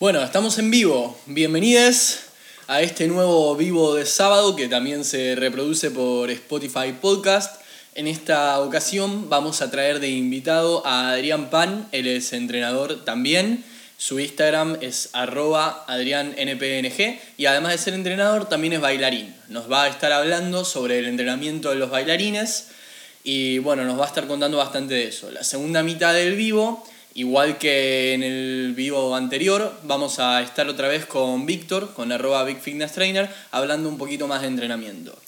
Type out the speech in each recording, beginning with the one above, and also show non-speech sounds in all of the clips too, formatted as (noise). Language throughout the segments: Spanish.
Bueno, estamos en vivo. Bienvenidos a este nuevo vivo de sábado que también se reproduce por Spotify Podcast. En esta ocasión vamos a traer de invitado a Adrián Pan, él es entrenador también. Su Instagram es arroba adriannpng y además de ser entrenador también es bailarín. Nos va a estar hablando sobre el entrenamiento de los bailarines y bueno, nos va a estar contando bastante de eso. La segunda mitad del vivo Igual que en el vivo anterior, vamos a estar otra vez con Víctor, con arroba Big Fitness Trainer, hablando un poquito más de entrenamiento.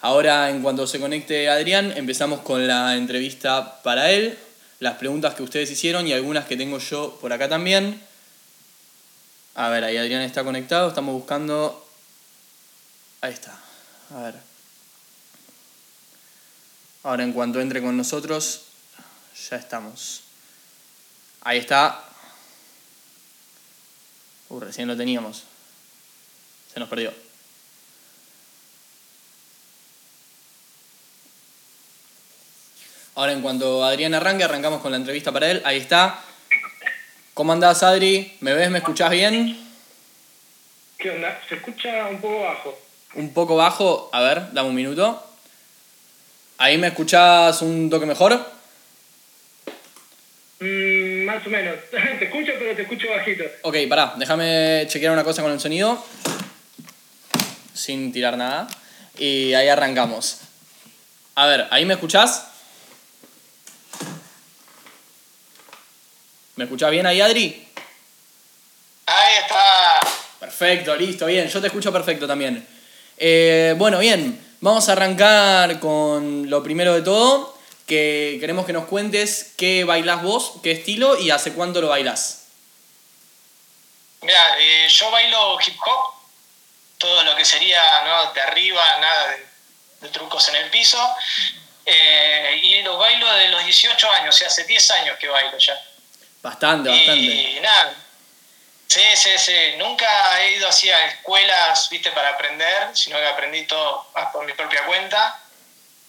Ahora, en cuanto se conecte Adrián, empezamos con la entrevista para él, las preguntas que ustedes hicieron y algunas que tengo yo por acá también. A ver, ahí Adrián está conectado, estamos buscando... Ahí está. A ver. Ahora en cuanto entre con nosotros, ya estamos. Ahí está. Uh, recién lo teníamos. Se nos perdió. Ahora, en cuanto Adrián arranque, arrancamos con la entrevista para él. Ahí está. ¿Cómo andás, Adri? ¿Me ves? ¿Me escuchás bien? ¿Qué onda? Se escucha un poco bajo. Un poco bajo. A ver, dame un minuto. ¿Ahí me escuchás un toque mejor? Mm, más o menos. (laughs) te escucho, pero te escucho bajito. Ok, pará, déjame chequear una cosa con el sonido. Sin tirar nada. Y ahí arrancamos. A ver, ¿ahí me escuchás? ¿Me escuchás bien ahí, Adri? Ahí está. Perfecto, listo, bien. Yo te escucho perfecto también. Eh, bueno, bien. Vamos a arrancar con lo primero de todo que queremos que nos cuentes qué bailás vos, qué estilo y hace cuánto lo bailás. Mira, eh, yo bailo hip hop, todo lo que sería ¿no? de arriba, nada de, trucos en el piso. Eh, y lo bailo de los 18 años, o sea, hace 10 años que bailo ya. Bastante, bastante. Y nada, sí, sí, sí. Nunca he ido así a escuelas, viste, para aprender, sino que aprendí todo por mi propia cuenta.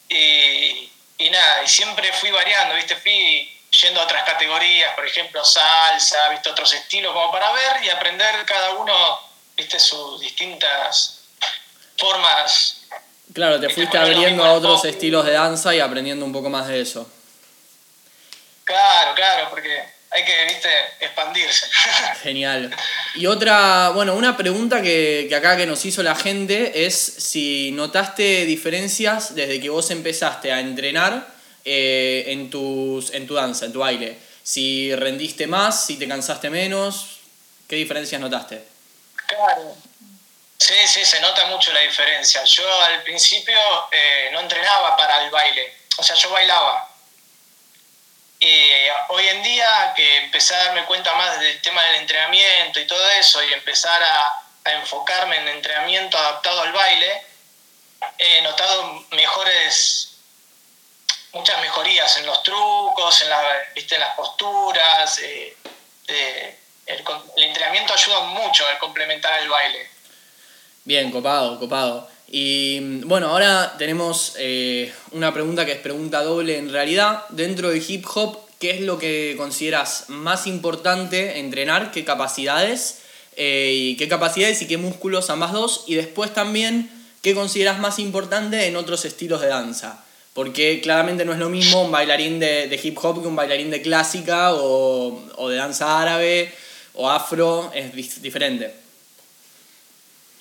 Y, y nada, y siempre fui variando, ¿viste? Fui yendo a otras categorías, por ejemplo, salsa, ¿viste? Otros estilos, como para ver y aprender cada uno, ¿viste? Sus distintas formas. Claro, te fuiste abriendo a otros estilos de danza y aprendiendo un poco más de eso. Claro, claro, porque hay que, viste, expandirse. (laughs) Genial. Y otra, bueno, una pregunta que, que, acá que nos hizo la gente es si notaste diferencias desde que vos empezaste a entrenar eh, en, tus, en tu danza, en tu baile. Si rendiste más, si te cansaste menos, ¿qué diferencias notaste? Claro. Sí, sí, se nota mucho la diferencia. Yo al principio eh, no entrenaba para el baile, o sea, yo bailaba, eh, hoy en día que empecé a darme cuenta más del tema del entrenamiento y todo eso y empezar a, enfocarme en entrenamiento adaptado al baile, he notado mejores, muchas mejorías en los trucos, en, la, ¿viste? en las posturas. Eh, el, el entrenamiento ayuda mucho a complementar el baile. Bien, copado, copado. Y bueno, ahora tenemos eh, una pregunta que es pregunta doble en realidad. Dentro de hip hop, ¿qué es lo que consideras más importante entrenar? ¿Qué capacidades? Eh, y ¿Qué capacidades y qué músculos ambas dos? Y después también, ¿qué consideras más importante en otros estilos de danza? Porque claramente no es lo mismo un bailarín de, hip hop que un bailarín de clásica o, o de danza árabe o afro, es diferente.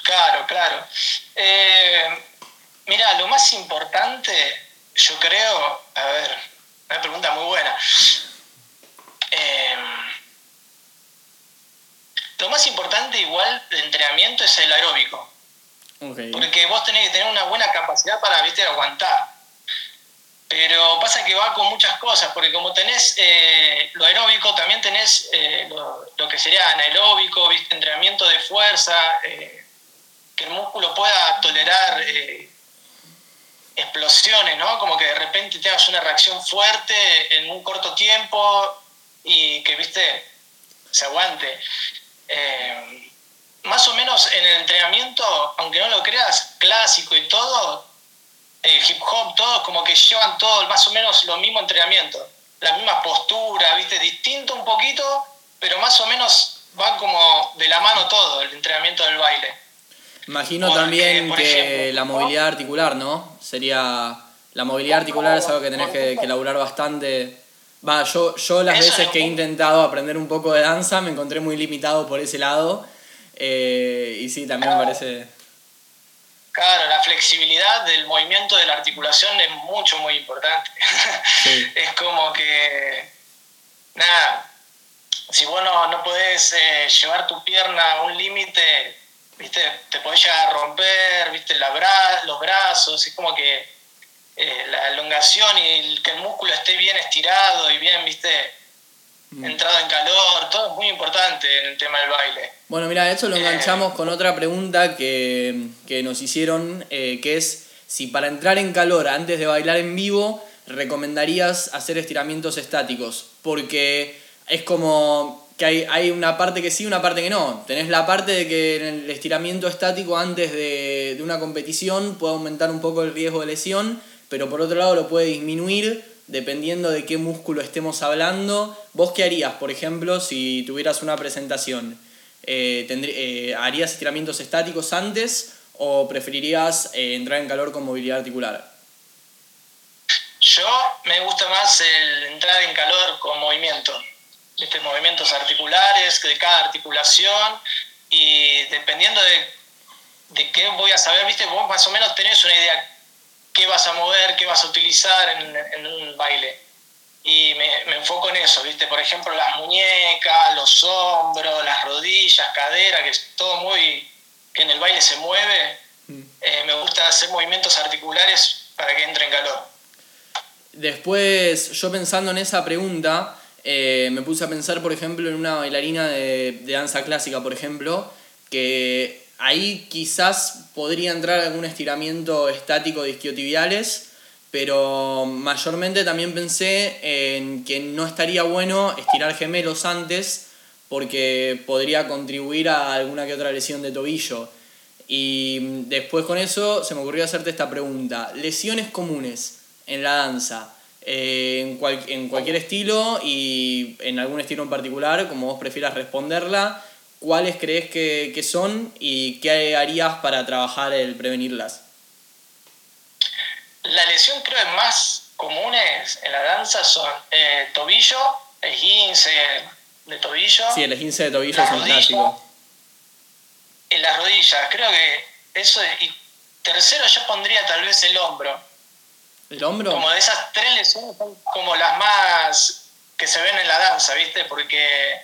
Claro, claro. Eh, mira, lo más importante, yo creo, a ver, una pregunta muy buena. Eh, lo más importante igual de entrenamiento es el aeróbico. Porque vos tenés que tener una buena capacidad para, viste, aguantar. Pero pasa que va con muchas cosas, porque como tenés eh, lo aeróbico, también tenés lo, que sería anaeróbico, ¿viste? entrenamiento de fuerza, que el músculo pueda tolerar eh, explosiones, ¿no? Como que de repente tengas una reacción fuerte en un corto tiempo y que, viste, se aguante. Eh, más o menos en el entrenamiento, aunque no lo creas, clásico y todo, eh, hip hop, todo, como que llevan todo más o menos lo mismo entrenamiento, la misma postura, viste, distinto un poquito, pero más o menos van como de la mano todo, el entrenamiento del baile. Imagino también que la movilidad articular, ¿no? Sería. La movilidad articular es algo que tenés que, que laburar bastante. Va, yo, yo las veces que he intentado aprender un poco de danza me encontré muy limitado por ese lado. Eh, y sí, también me parece. Claro, la flexibilidad del movimiento de la articulación es mucho, muy importante. (laughs) es como que. Nada, si vos no, podés eh, llevar tu pierna a un límite, ¿viste? Te podés llegar a romper, ¿viste? La bra los brazos, es como que eh, la elongación y que el músculo esté bien estirado y bien, ¿viste? Mm. Entrado en calor, todo es muy importante en el tema del baile. Bueno, mira, eso lo eh, enganchamos con otra pregunta que, que nos hicieron, que es si para entrar en calor antes de bailar en vivo, recomendarías hacer estiramientos estáticos, porque es como que hay, hay, una parte que sí, una parte que no. Tenés la parte de que el estiramiento estático antes de, de, una competición puede aumentar un poco el riesgo de lesión, pero por otro lado lo puede disminuir dependiendo de qué músculo estemos hablando. ¿Vos qué harías, por ejemplo, si tuvieras una presentación? Eh, eh, ¿Harías estiramientos estáticos antes o preferirías eh, entrar en calor con movilidad articular? Yo me gusta más el entrar en calor con movimiento ¿viste? movimientos articulares de cada articulación y dependiendo de, de qué voy a saber, ¿viste? vos más o menos tenés una idea qué vas a mover, qué vas a utilizar en, en un baile. Y me, me, enfoco en eso, ¿viste? Por ejemplo, las muñecas, los hombros, las rodillas, cadera, que es todo muy... que en el baile se mueve. Mm. Eh, me gusta hacer movimientos articulares para que entre en calor. Después, yo pensando en esa pregunta, eh, me puse a pensar, por ejemplo, en una bailarina de, danza clásica, por ejemplo, que ahí quizás podría entrar algún estiramiento estático de isquiotibiales, pero mayormente también pensé en que no estaría bueno estirar gemelos antes porque podría contribuir a alguna que otra lesión de tobillo. Y después con eso se me ocurrió hacerte esta pregunta. Lesiones comunes en la danza. Eh, en, en, cualquier estilo y en algún estilo en particular, como vos prefieras responderla, ¿cuáles crees que, que son y qué harías para trabajar el prevenirlas? La lesión creo que más comunes en la danza son eh, tobillo, esguince de tobillo. Sí, el esguince de tobillo es un clásico. En las rodillas, creo que eso es... Y tercero yo pondría tal vez el hombro ¿El hombro? Como de esas tres lesiones son como las más que se ven en la danza, ¿viste? Porque,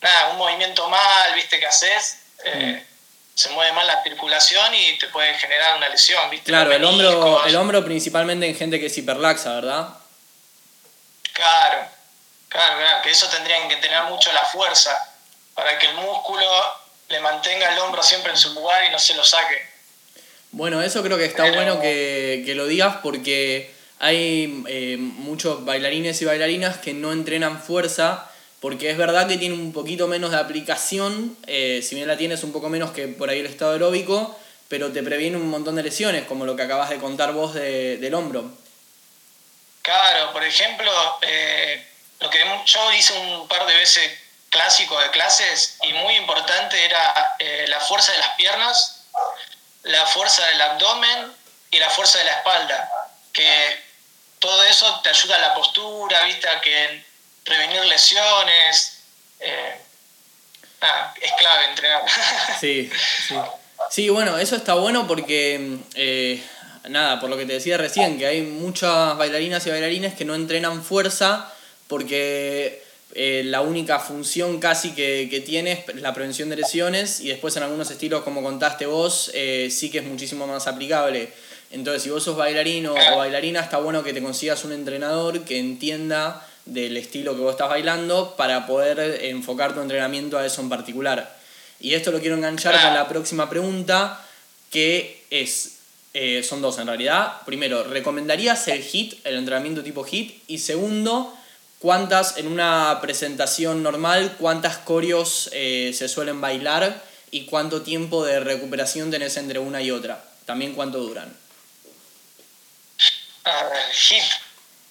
nada, un movimiento mal, ¿viste? Que haces, eh, mm. se mueve mal la circulación y te puede generar una lesión, ¿viste? Claro, el hombro, el hombro principalmente en gente que es hiperlaxa, ¿verdad? Claro, claro, claro, que eso tendrían que tener mucho la fuerza para que el músculo le mantenga el hombro siempre en su lugar y no se lo saque. Bueno, eso creo que está bueno que, lo digas porque hay eh, muchos bailarines y bailarinas que no entrenan fuerza porque es verdad que tiene un poquito menos de aplicación, eh, si bien la tienes un poco menos que por ahí el estado aeróbico, pero te previene un montón de lesiones, como lo que acabas de contar vos del hombro. Claro, por ejemplo, eh, lo que yo hice un par de veces clásico de clases y muy importante era la fuerza de las piernas la fuerza del abdomen y la fuerza de la espalda, que todo eso te ayuda a la postura, ¿viste? a que prevenir lesiones. Eh, es clave entrenar. (laughs) Sí, sí. Sí, bueno, eso está bueno porque, eh, nada, por lo que te decía recién, que hay muchas bailarinas y bailarines que no entrenan fuerza porque eh, la única función casi que, que, tiene es la prevención de lesiones y después en algunos estilos, como contaste vos, eh, sí que es muchísimo más aplicable. Entonces, si vos sos bailarino o bailarina, está bueno que te consigas un entrenador que entienda del estilo que vos estás bailando para poder enfocar tu entrenamiento a eso en particular. Y esto lo quiero enganchar con la próxima pregunta, que es, eh, son dos en realidad. Primero, ¿recomendarías el HIT, el entrenamiento tipo HIT? Y segundo, ¿Cuántas, en una presentación normal, cuántas coreos eh, se suelen bailar y cuánto tiempo de recuperación tenés entre una y otra? También cuánto duran. Ver, hit.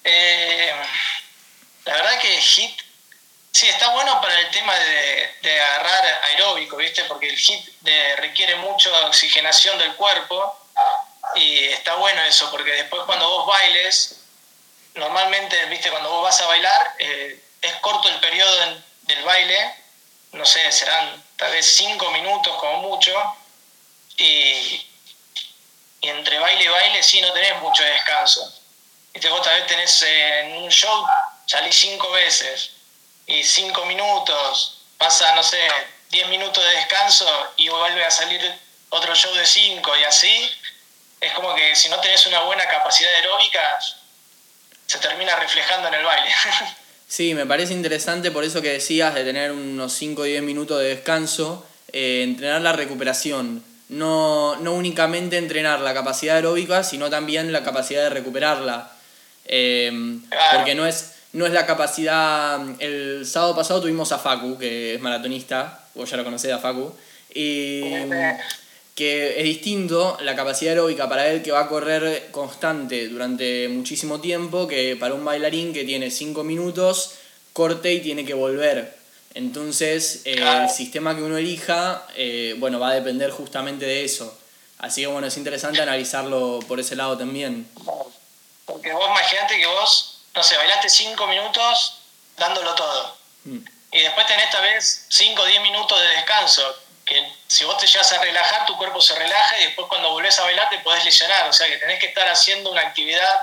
Eh, la verdad que hit, sí, está bueno para el tema de, agarrar aeróbico, ¿viste? Porque el HIT requiere mucha oxigenación del cuerpo y está bueno eso, porque después cuando vos bailes, normalmente, ¿viste? Cuando vos vas a bailar, eh, es corto el periodo del baile, no sé, serán tal vez cinco minutos como mucho, y, entre baile y baile sí no tenés mucho descanso. ¿Viste? Vos tal vez tenés eh, en un show, salís cinco veces, y cinco minutos, pasa, no sé, diez minutos de descanso y vuelve a salir otro show de cinco y así, es como que si no tenés una buena capacidad aeróbica, se termina reflejando en el baile. (laughs) Sí, me parece interesante por eso que decías de tener unos 5 o 10 minutos de descanso, eh, entrenar la recuperación. No, no únicamente entrenar la capacidad aeróbica, sino también la capacidad de recuperarla. Eh, porque no es, no es la capacidad. El sábado pasado tuvimos a Facu, que es maratonista, vos ya lo conocés a Facu, y que es distinto la capacidad aeróbica para él que va a correr constante durante muchísimo tiempo que para un bailarín que tiene 5 minutos, corte y tiene que volver. Entonces, eh, el sistema que uno elija, eh, bueno, va a depender justamente de eso. Así que bueno, es interesante analizarlo por ese lado también. Porque vos imaginate que vos no sé, bailaste 5 minutos dándolo todo. Mm. Y después tenés tal vez 5 o 10 minutos de descanso. Que si vos te llegas a relajar, tu cuerpo se relaja y después cuando volvés a bailar te podés lesionar. O sea que tenés que estar haciendo una actividad.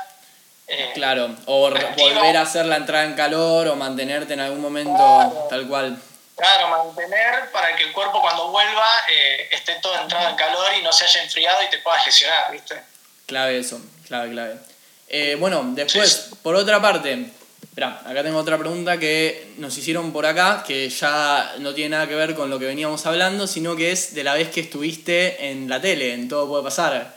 Eh, claro, o volver a hacer la entrada en calor o mantenerte en algún momento tal cual. Claro, mantener para que el cuerpo cuando vuelva eh, esté todo entrado en calor y no se haya enfriado y te puedas lesionar, ¿viste? Clave eso, clave, clave. Eh, bueno, después, por otra parte, espera, acá tengo otra pregunta que nos hicieron por acá, que ya no tiene nada que ver con lo que veníamos hablando, sino que es de la vez que estuviste en la tele, en Todo Puede Pasar.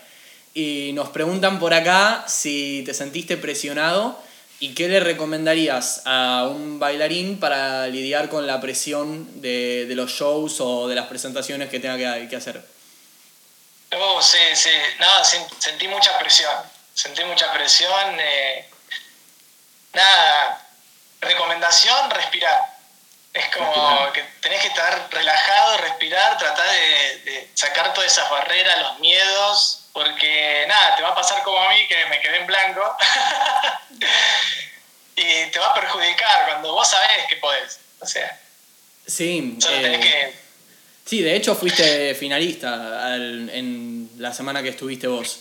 Y nos preguntan por acá si te sentiste presionado y qué le recomendarías a un bailarín para lidiar con la presión de, los shows o de las presentaciones que tenga que, que hacer. Oh, sí, sí, nada, sentí mucha presión sentí mucha presión. Eh, nada, recomendación, respirar. Es como que tenés que estar relajado, respirar, tratar de, sacar todas esas barreras, los miedos, porque nada, te va a pasar como a mí, que me quedé en blanco, (laughs) y te va a perjudicar cuando vos sabés que podés. O sea, sí, eh, sí, de hecho fuiste finalista en la semana que estuviste vos.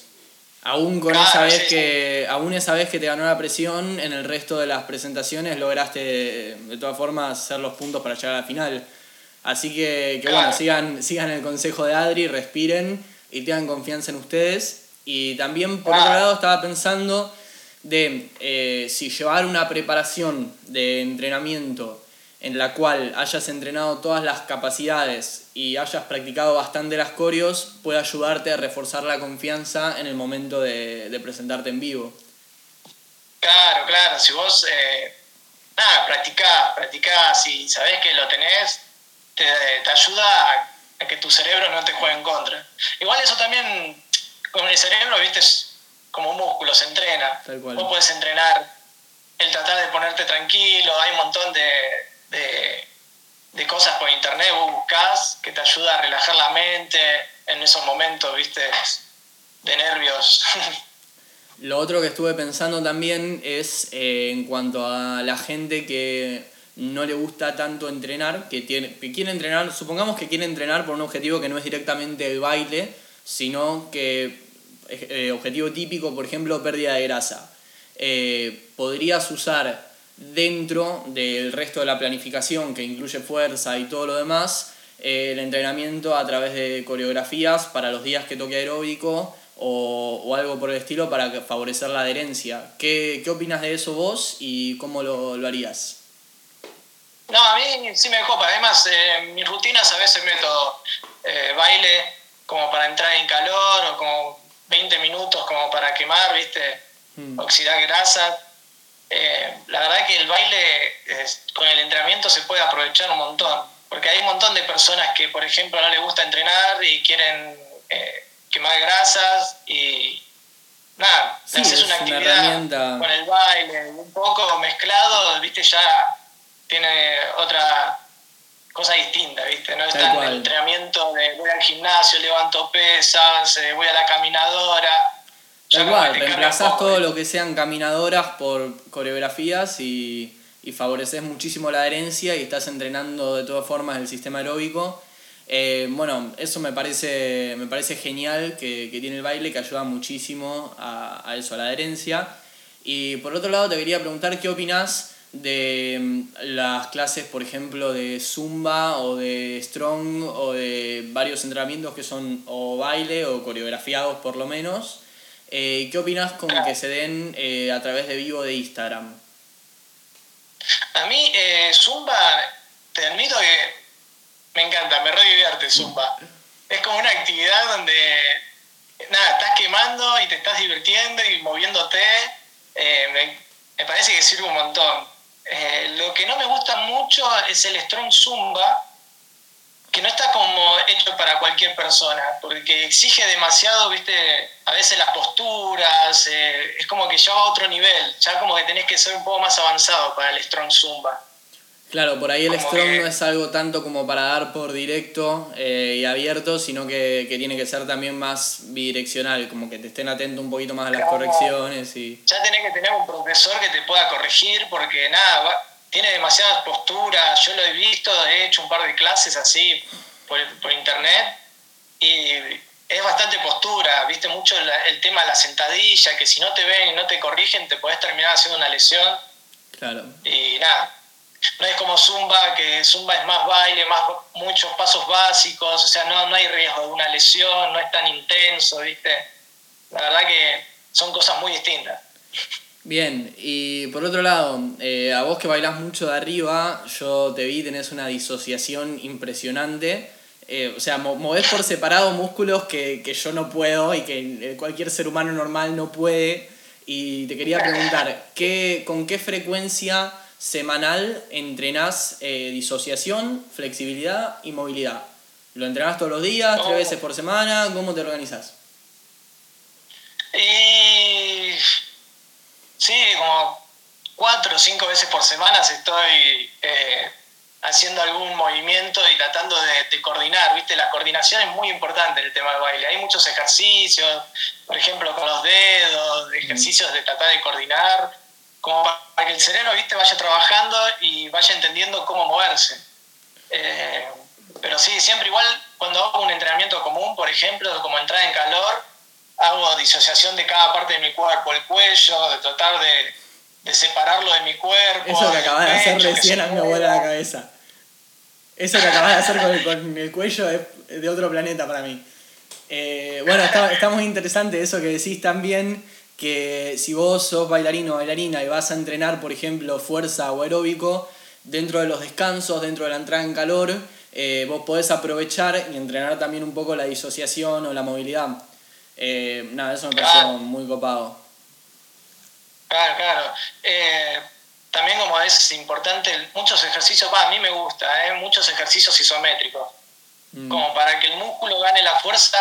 Aún con esa vez que. Aún esa vez que te ganó la presión, en el resto de las presentaciones lograste de todas formas hacer los puntos para llegar a la final. Así que, que bueno, sigan, sigan el consejo de Adri, respiren y tengan confianza en ustedes. Y también por otro lado estaba pensando de eh, si llevar una preparación de entrenamiento en la cual hayas entrenado todas las capacidades y hayas practicado bastante las coreos, puede ayudarte a reforzar la confianza en el momento de, presentarte en vivo. Claro, claro, si vos, eh, nada, practicás, practicás y sabés que lo tenés, te, ayuda a, que tu cerebro no te juegue en contra. Igual eso también, con el cerebro, viste, es como un músculo, se entrena. Vos podés entrenar el tratar de ponerte tranquilo, hay un montón de de, cosas por internet, vos buscás que te ayuda a relajar la mente en esos momentos, viste, de nervios. (laughs) Lo otro que estuve pensando también es eh, en cuanto a la gente que no le gusta tanto entrenar, que, tiene, que quiere entrenar, supongamos que quiere entrenar por un objetivo que no es directamente el baile, sino que eh, objetivo típico, por ejemplo, pérdida de grasa. Eh, podrías usar dentro del resto de la planificación que incluye fuerza y todo lo demás, el entrenamiento a través de coreografías para los días que toque aeróbico o, algo por el estilo para favorecer la adherencia. ¿Qué, qué opinas de eso vos y cómo lo, lo harías? No, a mí sí me copa. Además, eh, mis rutinas a veces meto eh, baile como para entrar en calor o como 20 minutos como para quemar, ¿viste? Mm. Oxidar grasa eh, la verdad que el baile con el entrenamiento se puede aprovechar un montón, porque hay un montón de personas que, por ejemplo, no les gusta entrenar y quieren eh, quemar grasas y nada, haces una actividad con el baile, un poco mezclado, viste, ya tiene otra cosa distinta, ¿viste? No es tan el entrenamiento de voy al gimnasio, levanto pesas, eh, voy a la caminadora. Tal cual, reemplazás todo lo que sean caminadoras por coreografías y, y favoreces muchísimo la adherencia y estás entrenando de todas formas el sistema aeróbico. Eh, bueno, eso me parece, me parece genial que, que tiene el baile, que ayuda muchísimo a, a, eso, a la adherencia. Y por otro lado, te quería preguntar qué opinas de mm, las clases, por ejemplo, de zumba o de strong o de varios entrenamientos que son o baile o coreografiados por lo menos. Eh, ¿Qué opinas con que se den eh, a través de vivo de Instagram? A mí, eh, zumba, te admito que me encanta, me re divierte zumba. Es como una actividad donde, nada, estás quemando y te estás divirtiendo y moviéndote. me, me parece que sirve un montón. Lo que no me gusta mucho es el Strong Zumba, que no está como hecho para cualquier persona, porque exige demasiado, viste, a veces las posturas, eh, es como que ya va a otro nivel, ya como que tenés que ser un poco más avanzado para el Strong Zumba. Claro, por ahí el strong no es algo tanto como para dar por directo eh, y abierto, sino que, tiene que ser también más bidireccional, como que te estén atentos un poquito más a las correcciones. y Ya tenés que tener un profesor que te pueda corregir, porque nada, tiene demasiadas posturas, yo lo he visto, he hecho un par de clases así por, por internet, y es bastante postura, viste mucho el tema de la sentadilla, que si no te ven y no te corrigen, te podés terminar haciendo una lesión. Claro. Y nada, no es como Zumba, que Zumba es más baile, más muchos pasos básicos, o sea, no, no hay riesgo de una lesión, no es tan intenso, ¿viste? La verdad que son cosas muy distintas. Bien, y por otro lado, eh, a vos que bailás mucho de arriba, yo te vi, tenés una disociación impresionante. Eh, o sea, movés por separado músculos que, que, yo no puedo y que cualquier ser humano normal no puede. Y te quería preguntar, ¿qué, ¿con qué frecuencia semanal entrenás eh, disociación, flexibilidad y movilidad. ¿Lo entrenás todos los días, tres oh. veces por semana? ¿Cómo te organizas? Sí, como cuatro o cinco veces por semana estoy eh, haciendo algún movimiento y tratando de, coordinar, ¿viste? La coordinación es muy importante en el tema del baile. Hay muchos ejercicios, por ejemplo, con los dedos, ejercicios de tratar de coordinar como para que el cerebro ¿viste? vaya trabajando y vaya entendiendo cómo moverse. Eh, pero sí, siempre igual cuando hago un entrenamiento común, por ejemplo, como entrada en calor, hago disociación de cada parte de mi cuerpo, el cuello, de tratar de, separarlo de mi cuerpo. Eso que acabas de hacer recién a mí me vuela la cabeza. Eso que acabas de hacer con el, cuello es de otro planeta para mí. Eh, bueno, está, está muy interesante eso que decís también que si vos sos bailarino o bailarina y vas a entrenar, por ejemplo, fuerza o aeróbico, dentro de los descansos, dentro de la entrada en calor, eh, vos podés aprovechar y entrenar también un poco la disociación o la movilidad. Eh, nada, eso me pareció muy copado. Claro, claro. Eh, también como es importante, muchos ejercicios, a mí me gusta, muchos ejercicios isométricos, mm. como para que el músculo gane la fuerza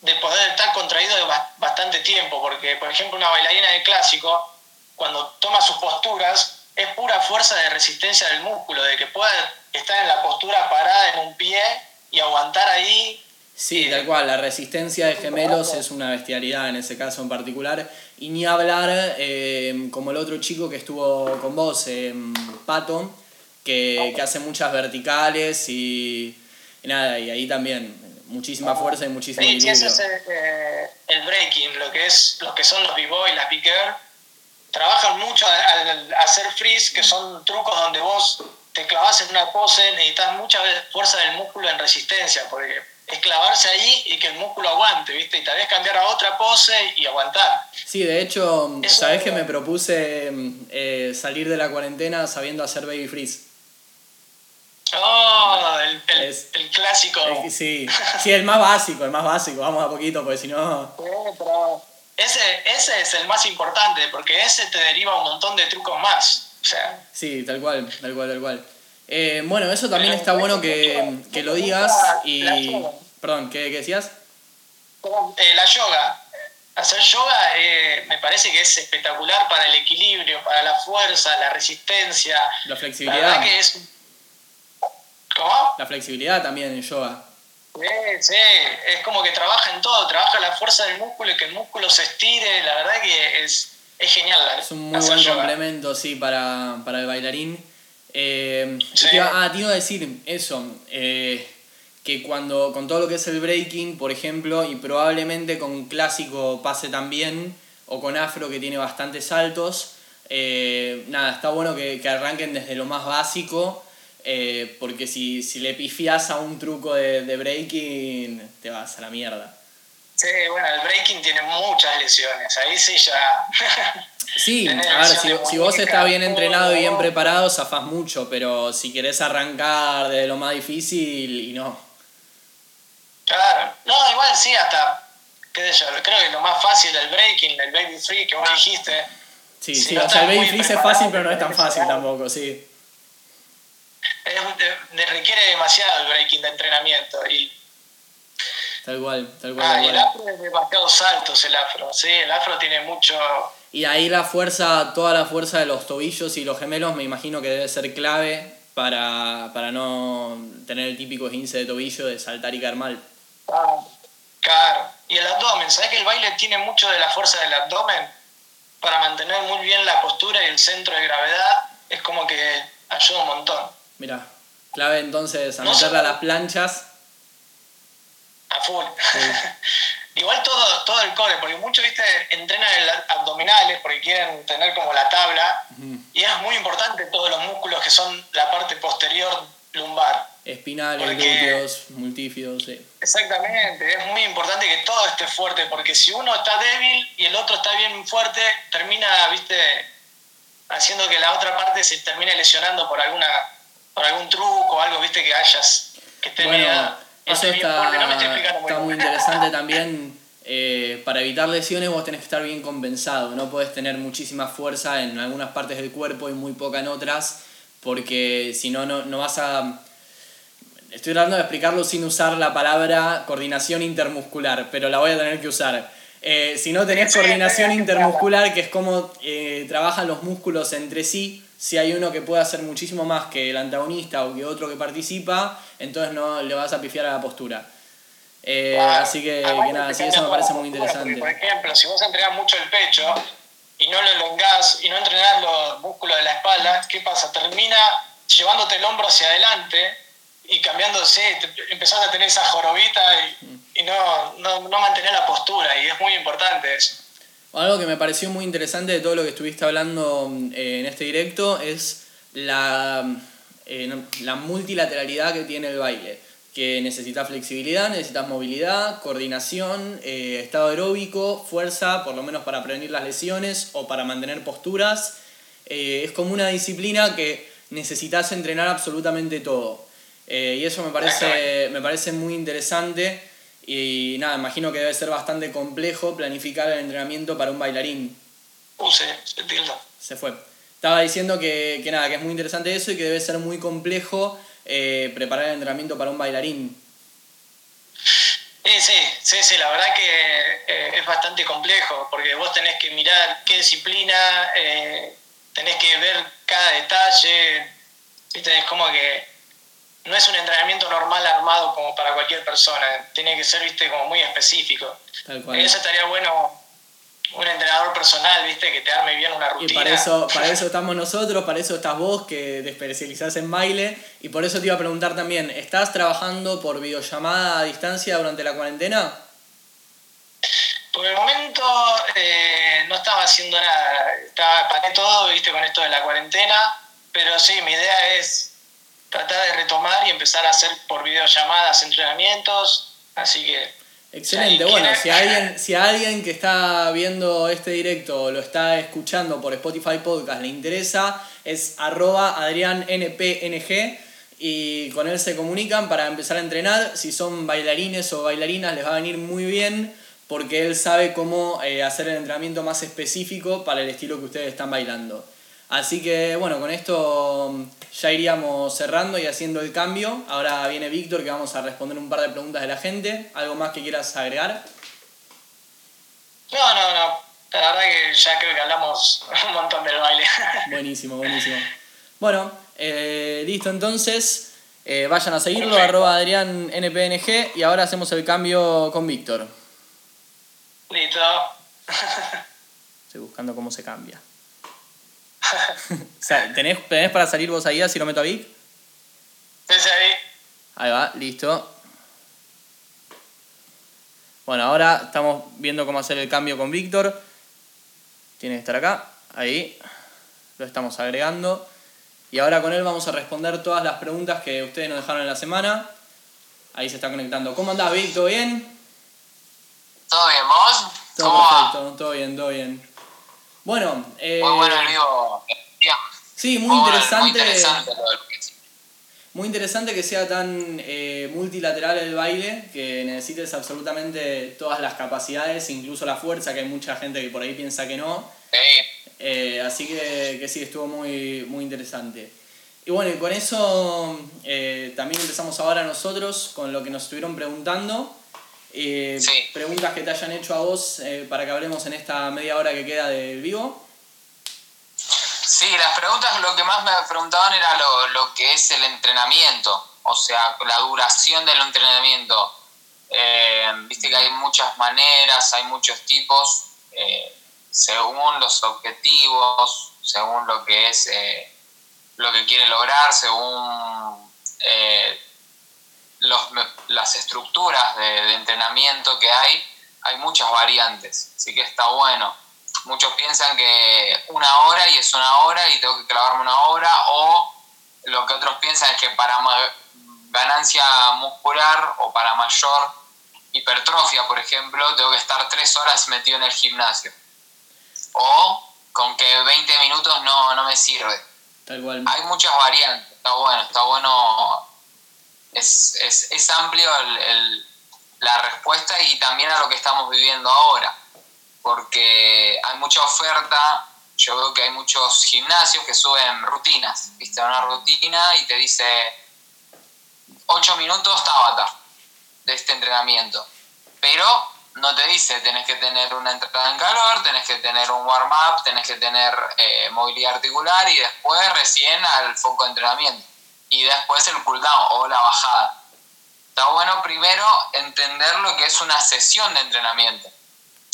de poder estar contraído de bastante tiempo, porque por ejemplo una bailarina de clásico, cuando toma sus posturas, es pura fuerza de resistencia del músculo, de que pueda estar en la postura parada en un pie y aguantar ahí. Sí, tal cual, la resistencia de gemelos es una bestialidad en ese caso en particular. Y ni hablar eh, como el otro chico que estuvo con vos, eh, Pato, que, que, hace muchas verticales y, y nada, y ahí también muchísima fuerza y muchísimo sí, equilibrio. es eh, el breaking, lo que, es, lo que son los b-boy, las big trabajan mucho al, hacer freeze, que son trucos donde vos te clavas en una pose, necesitas mucha fuerza del músculo en resistencia, porque es clavarse ahí y que el músculo aguante, ¿viste? Y tal vez cambiar a otra pose y aguantar. Sí, de hecho, sabes que me propuse eh, salir de la cuarentena sabiendo hacer baby freeze? Oh, el, el, clásico. sí, sí, el más básico, el más básico, vamos a poquito, porque si no... ese, ese es el más importante, porque ese te deriva un montón de trucos más. O sea. Sí, tal cual, tal cual, tal cual. Eh, bueno, eso también está bueno que, que lo digas y... Perdón, ¿qué, decías? Eh, la yoga. Hacer yoga eh, me parece que es espectacular para el equilibrio, para la fuerza, la resistencia. La flexibilidad. que es ¿Cómo? La flexibilidad también en yoga. Sí, sí, es como que trabaja en todo, trabaja la fuerza del músculo y que el músculo se estire, la verdad que es, es genial. es un muy buen complemento, sí, para, el bailarín. Eh, te iba, ah, te iba a decir eso, eh, que cuando con todo lo que es el breaking, por ejemplo, y probablemente con clásico pase también, o con afro que tiene bastantes saltos, eh, nada, está bueno que, que arranquen desde lo más básico eh, porque si, si, le pifias a un truco de, de, breaking, te vas a la mierda. Sí, bueno, el breaking tiene muchas lesiones, ahí sí ya... (laughs) Sí, (laughs) a ver, si, si, vos estás bien entrenado y bien preparado, zafás mucho, pero si querés arrancar de lo más difícil, y no. Claro, no, igual sí, hasta, qué sé yo, creo que lo más fácil del breaking, el baby free que vos dijiste. Sí, sí, o sea, el baby free es fácil, pero no es tan fácil tampoco, sí requiere demasiado el breaking de entrenamiento y Tal cual, tal cual. Ah, el afro es demasiado saltos el afro, sí, el afro tiene mucho... Y ahí la fuerza, toda la fuerza de los tobillos y los gemelos me imagino que debe ser clave para, no tener el típico esguince de tobillo de saltar y caer mal. Ah, claro. Y el abdomen, ¿sabes que el baile tiene mucho de la fuerza del abdomen? Para mantener muy bien la postura y el centro de gravedad, es como que ayuda un montón. Mira, clave entonces a meterle a las planchas. A full. (laughs) Igual todo, todo el core, porque muchos, viste, entrenan abdominales porque quieren tener como la tabla. Y es muy importante todos los músculos que son la parte posterior lumbar. Espinales, glúteos, multífidos, sí. Exactamente, es muy importante que todo esté fuerte, porque si uno está débil y el otro está bien fuerte, termina, viste, haciendo que la otra parte se termine lesionando por alguna por algún truco o algo, viste, que hayas, que esté bueno, eso está, muy interesante (laughs) también. Eh, para evitar lesiones vos tenés que estar bien compensado, no podés tener muchísima fuerza en algunas partes del cuerpo y muy poca en otras, porque si no, no vas a... Estoy tratando de explicarlo sin usar la palabra coordinación intermuscular, pero la voy a tener que usar. Eh, si no tenés coordinación intermuscular, que es como eh, trabajan los músculos entre sí, si hay uno que puede hacer muchísimo más que el antagonista o que otro que participa, entonces no le vas a pifiar a la postura. Eh, así que, nada, sí, eso me parece muy interesante. por ejemplo, si vos entrenás mucho el pecho y no lo elongás y no entrenás los músculos de la espalda, ¿qué pasa? Termina llevándote el hombro hacia adelante y cambiándose, empezás a tener esa jorobita y, no, no, no mantener la postura, y es muy importante eso. Algo que me pareció muy interesante de todo lo que estuviste hablando eh, en este directo es la, eh, la multilateralidad que tiene el baile. Que necesitas flexibilidad, necesitas movilidad, coordinación, eh, estado aeróbico, fuerza, por lo menos para prevenir las lesiones o para mantener posturas. es como una disciplina que necesitas entrenar absolutamente todo. y eso me parece, me parece muy interesante y nada, imagino que debe ser bastante complejo planificar el entrenamiento para un bailarín. Uh, se Se fue. Estaba diciendo que, nada, que es muy interesante eso y que debe ser muy complejo eh, preparar el entrenamiento para un bailarín. Sí, sí, sí, sí, la verdad que eh, es bastante complejo, porque vos tenés que mirar qué disciplina, eh, tenés que ver cada detalle, ¿viste? es como que no es un entrenamiento normal armado como para cualquier persona, tiene que ser, viste, como muy específico. Tal cual. Eso estaría bueno un entrenador personal, viste, que te arme bien una rutina. Y para eso, para (laughs) eso estamos nosotros, para eso estás vos, que te especializás en baile, y por eso te iba a preguntar también, ¿estás trabajando por videollamada a distancia durante la cuarentena? Por el momento eh, no estaba haciendo nada, estaba, paré todo, viste, con esto de la cuarentena, pero sí, mi idea es tratar de retomar y empezar a hacer por videollamadas entrenamientos, así que... Excelente, bueno, si alguien, si alguien que está viendo este directo o lo está escuchando por Spotify Podcast le interesa, es arroba adriannpng y con él se comunican para empezar a entrenar. Si son bailarines o bailarinas les va a venir muy bien porque él sabe cómo eh, hacer el entrenamiento más específico para el estilo que ustedes están bailando. Así que bueno, con esto mm, ya iríamos cerrando y haciendo el cambio. Ahora viene Víctor que vamos a responder un par de preguntas de la gente. ¿Algo más que quieras agregar? No, no, no. La verdad que ya creo que hablamos (laughs) un montón del baile. (laughs) Buenísimo, buenísimo. Bueno, eh, listo entonces. Eh, vayan a seguirlo, arroba Adrián NPNG y ahora hacemos el cambio con Víctor. Listo. (laughs) Estoy buscando cómo se cambia. (laughs) ¿tenés, ¿tenés, para salir vos ahí si lo meto a Vic? Sí, sí, ahí. Ahí va, listo. Bueno, ahora estamos viendo cómo hacer el cambio con Víctor. Tiene que estar acá, ahí. Lo estamos agregando. Y ahora con él vamos a responder todas las preguntas que ustedes nos dejaron en la semana. Ahí se está conectando. ¿Cómo andás, Víctor? bien? ¿Todo bien, vos? Todo ¿Cómo perfecto, todo bien, todo bien. Bueno, eh, muy bueno vivo. Sí, muy, interesante. muy interesante. Muy interesante que sea tan eh, multilateral el baile, que necesites absolutamente todas las capacidades, incluso la fuerza, que hay mucha gente que por ahí piensa que no. Sí. Eh, así que, que, sí, estuvo muy, muy interesante. Y bueno, y con eso también empezamos ahora nosotros con lo que nos estuvieron preguntando. Eh, preguntas que te hayan hecho a vos eh, para que hablemos en esta media hora que queda del vivo. Sí, las preguntas, lo que más me preguntaban era lo, que es el entrenamiento, o sea, la duración del entrenamiento. Eh, viste que hay muchas maneras, hay muchos tipos, según los objetivos, según lo que es lo que quiere lograr, según los, las estructuras de, entrenamiento que hay, hay muchas variantes, así que está bueno. Muchos piensan que una hora y es una hora y tengo que clavarme una hora, o lo que otros piensan es que para ganancia muscular o para mayor hipertrofia, por ejemplo, tengo que estar tres horas metido en el gimnasio. O con que 20 minutos no, no me sirve. Hay muchas variantes, está bueno, está bueno es, es, es amplio el, la respuesta y también a lo que estamos viviendo ahora, porque hay mucha oferta, yo veo que hay muchos gimnasios que suben rutinas, viste, una rutina y te dice 8 minutos Tabata de este entrenamiento, pero no te dice, tenés que tener una entrada en calor, tenés que tener un warm-up, tenés que tener eh, movilidad articular y después recién al foco de entrenamiento y después el cooldown o la bajada. Está bueno primero entender lo que es una sesión de entrenamiento.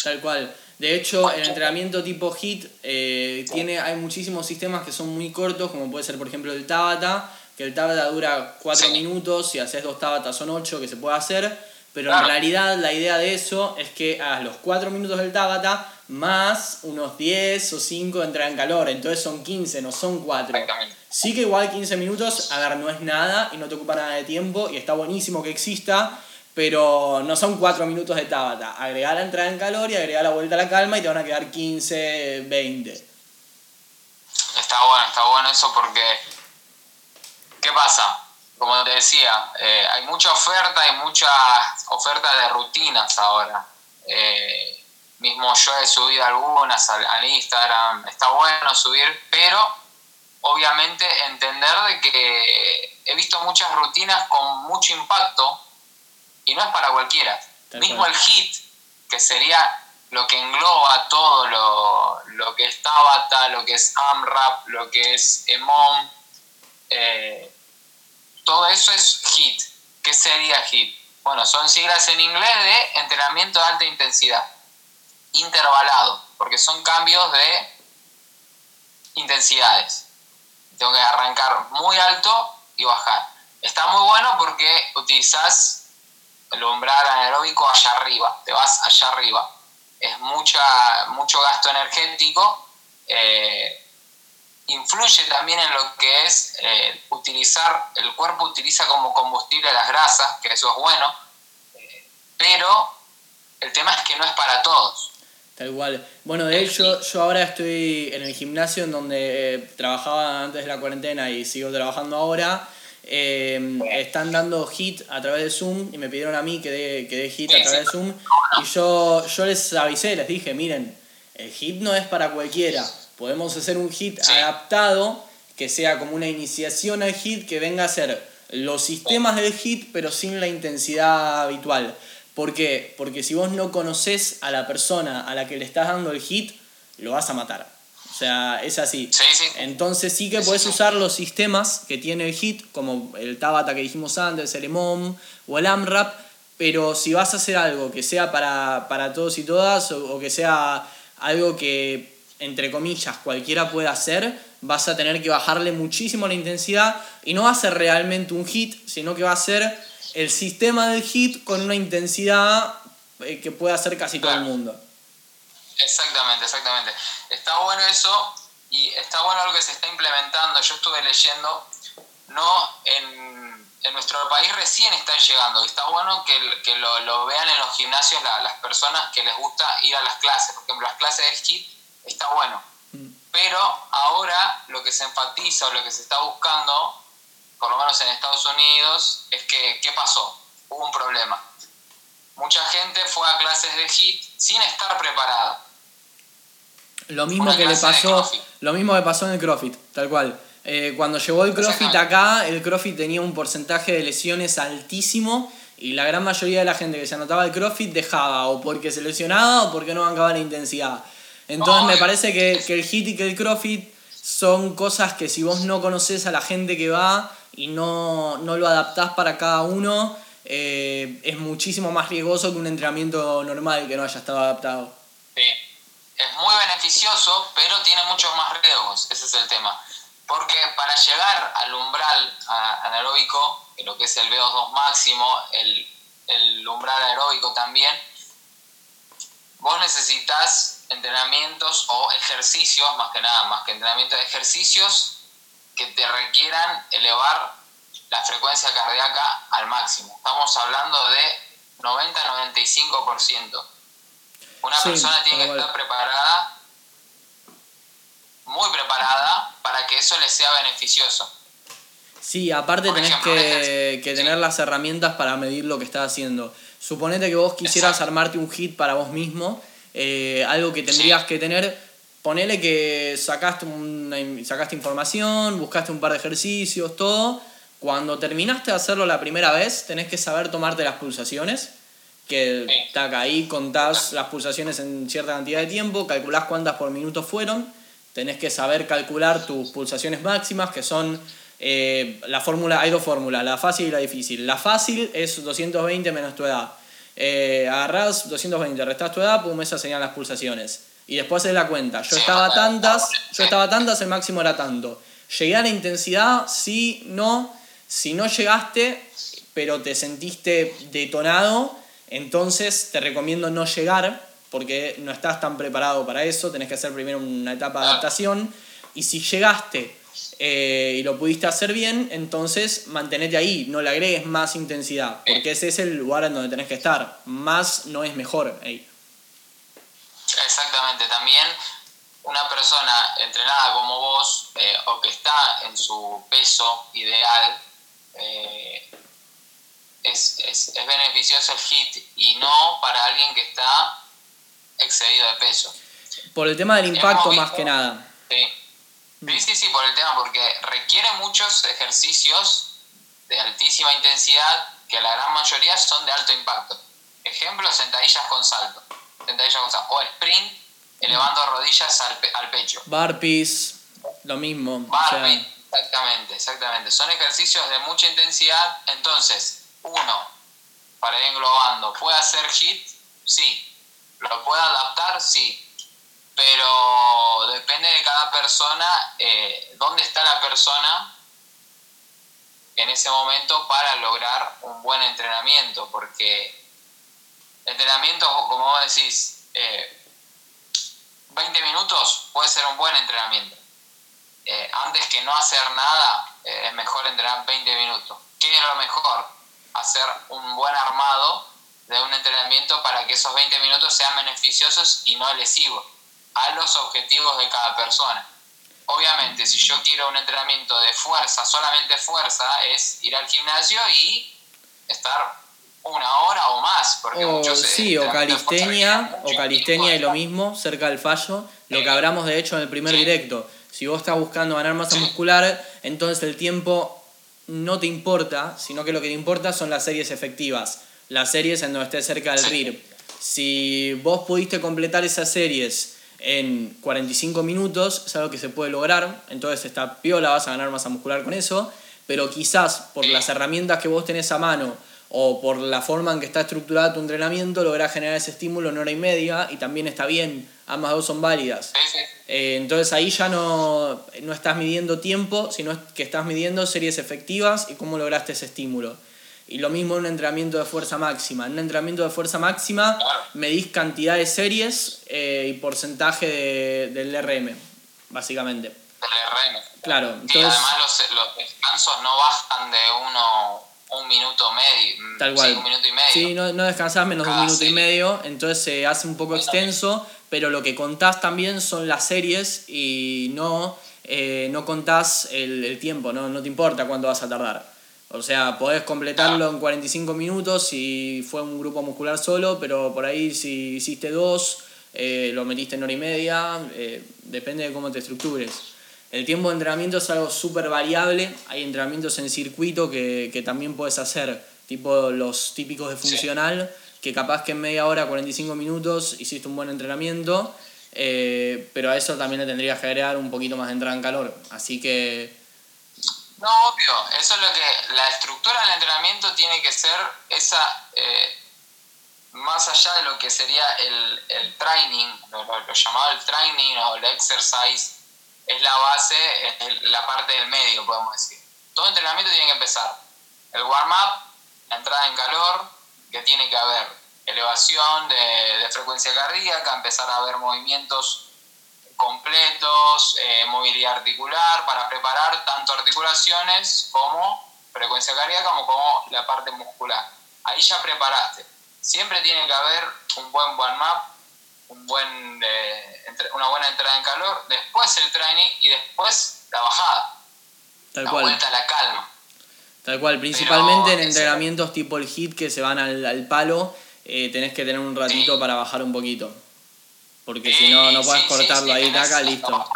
Tal cual. De hecho, el entrenamiento tipo HIT eh, tiene, hay muchísimos sistemas que son muy cortos, como puede ser por ejemplo el Tabata, que el Tabata dura 4 minutos, si haces dos Tabata son 8 que se puede hacer, pero en realidad la idea de eso es que hagas los 4 minutos del Tabata más unos 10 o 5 de entrada en calor, entonces son 15, no son 4. Sí que igual 15 minutos, a ver, no es nada y no te ocupa nada de tiempo y está buenísimo que exista, pero no son 4 minutos de Tabata. Agregar la entrada en calor y agregar la vuelta a la calma y te van a quedar 15, 20. Está bueno, está bueno eso porque... ¿Qué pasa? Como te decía, eh, hay mucha oferta, hay mucha oferta de rutinas ahora. Eh, mismo yo he subido algunas al, Instagram, está bueno subir, pero obviamente entender de que he visto muchas rutinas con mucho impacto y no es para cualquiera. mismo el HIT, que sería lo que engloba todo lo, lo, que es Tabata, lo que es AMRAP, lo que es EMOM, eh, todo eso es HIT. ¿Qué sería HIT? Bueno, son siglas en inglés de entrenamiento de alta intensidad intervalado, porque son cambios de intensidades. Tengo que arrancar muy alto y bajar. Está muy bueno porque utilizas el umbral anaeróbico allá arriba, te vas allá arriba. Es mucha, mucho gasto energético. Eh, influye también en lo que es eh, utilizar, el cuerpo utiliza como combustible las grasas, que eso es bueno, eh, pero el tema es que no es para todos. Tal cual. Bueno, de hecho, yo ahora estoy en el gimnasio en donde eh, trabajaba antes de la cuarentena y sigo trabajando ahora. Eh, están dando hit a través de Zoom y me pidieron a mí que dé, que hit a través de Zoom. Y yo, yo les avisé, les dije, miren, el hit no es para cualquiera. Podemos hacer un hit adaptado que sea como una iniciación al hit que venga a ser los sistemas del hit pero sin la intensidad habitual. ¿Por qué? Porque si vos no conoces a la persona a la que le estás dando el hit, lo vas a matar. O O sea, es así. Sí, sí. Entonces sí que puedes usar los sistemas que tiene el HIT, como el Tabata que dijimos antes, el EMOM o el AMRAP, pero si vas a hacer algo que sea para, todos y todas o, que sea algo que, entre comillas, cualquiera pueda hacer, vas a tener que bajarle muchísimo la intensidad y no va a ser realmente un hit, sino que va a ser el sistema del hit con una intensidad eh, que pueda hacer casi todo el mundo. Exactamente, exactamente. Está bueno eso y está bueno lo que se está implementando. Yo estuve leyendo, no en, en nuestro país recién están llegando. Y está bueno que, que lo, lo, vean en los gimnasios las personas que les gusta ir a las clases. Por ejemplo, las clases de HIT está bueno. Mm. Pero ahora lo que se enfatiza o lo que se está buscando, por lo menos en Estados Unidos, es que, ¿qué pasó? Hubo un problema. Mucha gente fue a clases de HIT sin estar preparada. Lo mismo que le pasó, lo mismo que pasó en el CrossFit, tal cual. Eh, cuando llegó el CrossFit acá, el CrossFit tenía un porcentaje de lesiones altísimo y la gran mayoría de la gente que se anotaba al CrossFit dejaba o porque se lesionaba o porque no bancaba la intensidad. Entonces me parece que, que, el HIT y que el CrossFit son cosas que si vos no conoces a la gente que va y no, no lo adaptás para cada uno, eh, es muchísimo más riesgoso que un entrenamiento normal que no haya estado adaptado. Sí es muy beneficioso, pero tiene muchos más riesgos, ese es el tema. Porque para llegar al umbral anaeróbico, lo que es el VO2 máximo, el, el umbral aeróbico también, vos necesitas entrenamientos o ejercicios, más que nada, más que entrenamientos, ejercicios que te requieran elevar la frecuencia cardíaca al máximo. Estamos hablando de 90-95%. Una persona tiene que estar preparada, muy preparada, para que eso le sea beneficioso. Sí, aparte tenés que, tener las herramientas para medir lo que estás haciendo. Suponete que vos quisieras armarte un hit para vos mismo, eh, algo que tendrías que tener, ponele que sacaste, una, sacaste información, buscaste un par de ejercicios, todo. Cuando terminaste de hacerlo la primera vez, tenés que saber tomarte las pulsaciones que taca, ahí contás las pulsaciones en cierta cantidad de tiempo, calculás cuántas por minuto fueron, tenés que saber calcular tus pulsaciones máximas, que son eh, la fórmula, hay dos fórmulas, la fácil y la difícil. La fácil es 220 menos tu edad. Eh, agarrás 220, restás tu edad, pum, esas serían las pulsaciones. Y después es la cuenta. Yo estaba tantas, yo estaba tantas, el máximo era tanto. Llegué a la intensidad, sí, no. Si no llegaste, pero te sentiste detonado, entonces te recomiendo no llegar porque no estás tan preparado para eso, tenés que hacer primero una etapa de adaptación y si llegaste eh, y lo pudiste hacer bien, entonces mantenete ahí, no le agregues más intensidad, porque ese es el lugar en donde tenés que estar, más no es mejor. Exactamente, también una persona entrenada como vos eh, o que está en su peso ideal, eh, es, es, es beneficioso el HIT y no para alguien que está excedido de peso. Por el tema del impacto más que nada. Sí. sí, sí, sí, por el tema, porque requiere muchos ejercicios de altísima intensidad que la gran mayoría son de alto impacto. Ejemplo, sentadillas con salto. Sentadillas con. O sprint elevando rodillas al, al pecho. Barpees, lo mismo. Barpees, exactamente, exactamente. Son ejercicios de mucha intensidad, entonces uno, para ir englobando, ¿puede hacer hit? Sí. ¿Lo puede adaptar? Sí. Pero depende de cada persona, eh, dónde está la persona en ese momento para lograr un buen entrenamiento, porque entrenamiento, como vos decís, 20 eh, minutos puede ser un buen entrenamiento. Eh, antes que no hacer nada, es mejor entrenar 20 minutos. ¿Qué es lo mejor? hacer un buen armado de un entrenamiento para que esos 20 minutos sean beneficiosos y no lesivos a los objetivos de cada persona. Obviamente, si yo quiero un entrenamiento de fuerza, solamente fuerza, es ir al gimnasio y estar una hora o más. Porque o, sí, o calistenia, o calistenia y lo mismo, cerca del fallo, lo que hablamos de hecho en el primer directo. Si vos estás buscando ganar masa muscular, entonces el tiempo no te importa, sino que lo que te importa son las series efectivas, las series en donde estés cerca del RIR. Si vos pudiste completar esas series en 45 minutos, es algo que se puede lograr, entonces está piola, vas a ganar masa muscular con eso, pero quizás por las herramientas que vos tenés a mano o por la forma en que está estructurado tu entrenamiento, lográs generar ese estímulo en hora y media y también está bien, ambas dos son válidas. Eh, entonces ahí ya no, no estás midiendo tiempo, sino que estás midiendo series efectivas y cómo lograste ese estímulo. Y lo mismo en un entrenamiento de fuerza máxima. En un entrenamiento de fuerza máxima medís cantidad de series eh, y porcentaje de, del RM, básicamente. Del RM. Claro. Entonces, además los, los, descansos no bajan de uno, un minuto medio. Tal cual. Sí, un minuto y medio. Sí, no, no descansás menos de un minuto y medio, entonces se hace un poco extenso, pero lo que contás también son las series y no, eh, no contás el, el tiempo, no, no te importa cuánto vas a tardar. O sea, podés completarlo en 45 minutos si fue un grupo muscular solo, pero por ahí si hiciste dos, eh, lo metiste en hora y media, eh, depende de cómo te estructures. El tiempo de entrenamiento es algo súper variable, hay entrenamientos en circuito que, que, también puedes hacer, tipo los típicos de funcional, que capaz que en media hora, 45 minutos hiciste un buen entrenamiento, eh, pero a eso también le tendrías que agregar un poquito más de entrada en calor. Así que no, obvio, eso es lo que la estructura del entrenamiento tiene que ser esa, eh, más allá de lo que sería el, el training, lo, llamado el training o el exercise, es la base, es la parte del medio, podemos decir. Todo entrenamiento tiene que empezar. El warm-up, la entrada en calor, que tiene que haber elevación de, de frecuencia cardíaca, empezar a ver movimientos completos, eh, movilidad articular, para preparar tanto articulaciones como frecuencia cardíaca como, como la parte muscular. Ahí ya preparaste. Siempre tiene que haber un buen warm-up, un buen, eh, una buena entrada en calor, después el training y después la bajada. Tal la vuelta a la calma. Tal cual, principalmente en entrenamientos tipo el hit que se van al, palo, eh, tenés que tener un ratito para bajar un poquito. Porque si no, no puedes cortarlo ahí, taca, listo.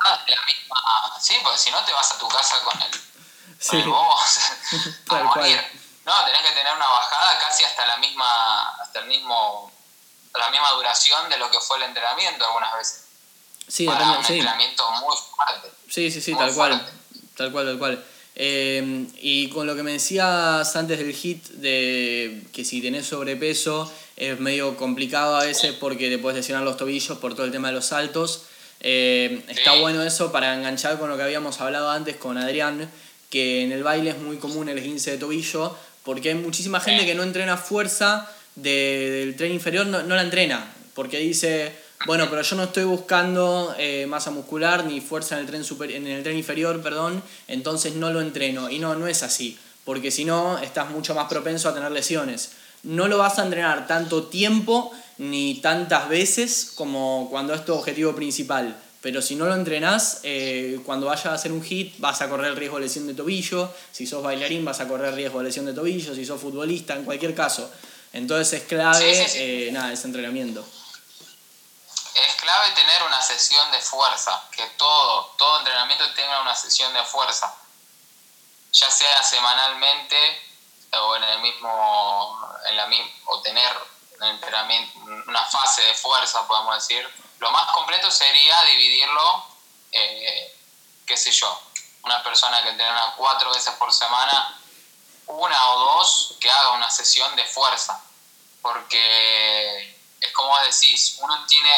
sí, porque si no te vas a tu casa con el, sí. (laughs) Tal cual. No, tenés que tener una bajada casi hasta la misma, hasta el mismo, la misma duración de lo que fue el entrenamiento algunas veces. Sí, Para un entrenamiento muy fuerte. Sí, sí, sí, tal cual. Tal cual, tal cual. Eh, y con lo que me decías antes del hit, de que si tenés sobrepeso es medio complicado a veces porque te puedes lesionar los tobillos por todo el tema de los saltos. Eh, está bueno eso para enganchar con lo que habíamos hablado antes con Adrián, que en el baile es muy común el esguince de tobillo, porque hay muchísima gente que no entrena fuerza del tren inferior, no, no la entrena, porque dice, bueno, pero yo no estoy buscando eh, masa muscular ni fuerza en el, tren super, en el tren inferior, perdón, entonces no lo entreno. Y no, no es así, porque si no, estás mucho más propenso a tener lesiones. No lo vas a entrenar tanto tiempo ni tantas veces como cuando es tu objetivo principal. Pero si no lo entrenás, eh, cuando vayas a hacer un hit vas a correr riesgo de lesión de tobillo. Si sos bailarín vas a correr riesgo de lesión de tobillo. Si sos futbolista, en cualquier caso. Entonces es clave eh, nada, ese entrenamiento. Es clave tener una sesión de fuerza, que todo, todo entrenamiento tenga una sesión de fuerza, ya sea semanalmente o en el mismo, en la o tener una fase de fuerza, podemos decir. Lo más completo sería dividirlo, eh, qué sé yo, una persona que entrena cuatro veces por semana, una o dos que haga una sesión de fuerza, porque es como decís, uno tiene,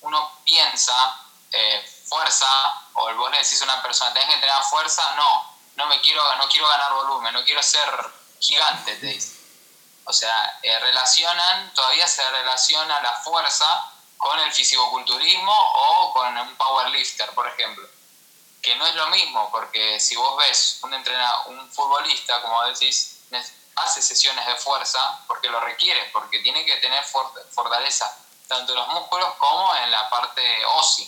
uno piensa eh, fuerza, o vos le decís a una persona, tenés que tener fuerza, no, no me quiero, no quiero ganar volumen, no quiero ser gigante, te dice. O sea, eh, relacionan, todavía se relaciona la fuerza con el fisicoculturismo o con un powerlifter, por ejemplo. Que no es lo mismo, porque si vos ves un, entrena, un futbolista, como decís, hace sesiones de fuerza porque lo requiere, porque tiene que tener fortaleza tanto en los músculos como en la parte ósea.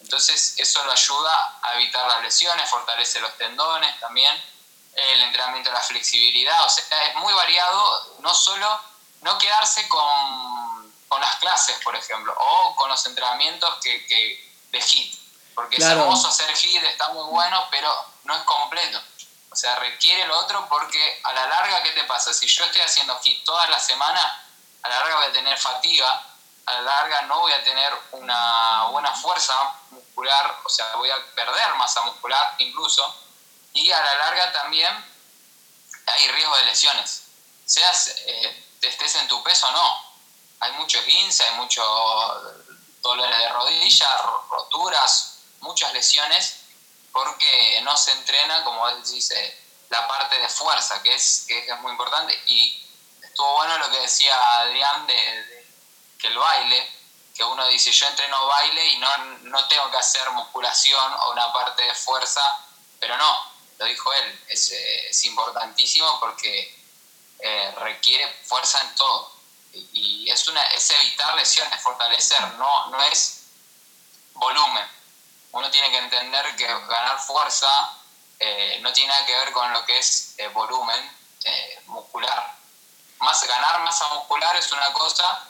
Entonces eso lo ayuda a evitar las lesiones, fortalece los tendones también, el entrenamiento de la flexibilidad, o sea, es muy variado, no solo no quedarse con, con las clases, por ejemplo, o con los entrenamientos que, que de HIT, porque es hermoso hacer HIT, está muy bueno, pero no es completo. O sea, requiere lo otro porque a la larga, ¿qué te pasa? Si yo estoy haciendo HIT toda la semana, a la larga voy a tener fatiga a la larga no voy a tener una buena fuerza muscular, o sea, voy a perder masa muscular incluso, y a la larga también hay riesgo de lesiones. Seas, eh, estés en tu peso o no. Hay mucho esguince, hay muchos dolores de rodilla, roturas, muchas lesiones, porque no se entrena, como decís, eh, la parte de fuerza, que es, que es muy importante. Y estuvo bueno lo que decía Adrián de, que el baile, que uno dice, yo entreno baile y no, no tengo que hacer musculación o una parte de fuerza, pero no, lo dijo él, es, eh, es importantísimo porque eh, requiere fuerza en todo. Y, es, una, es evitar lesiones, fortalecer, no, no es volumen. Uno tiene que entender que ganar fuerza eh, no tiene nada que ver con lo que es volumen muscular. Más, ganar masa muscular es una cosa,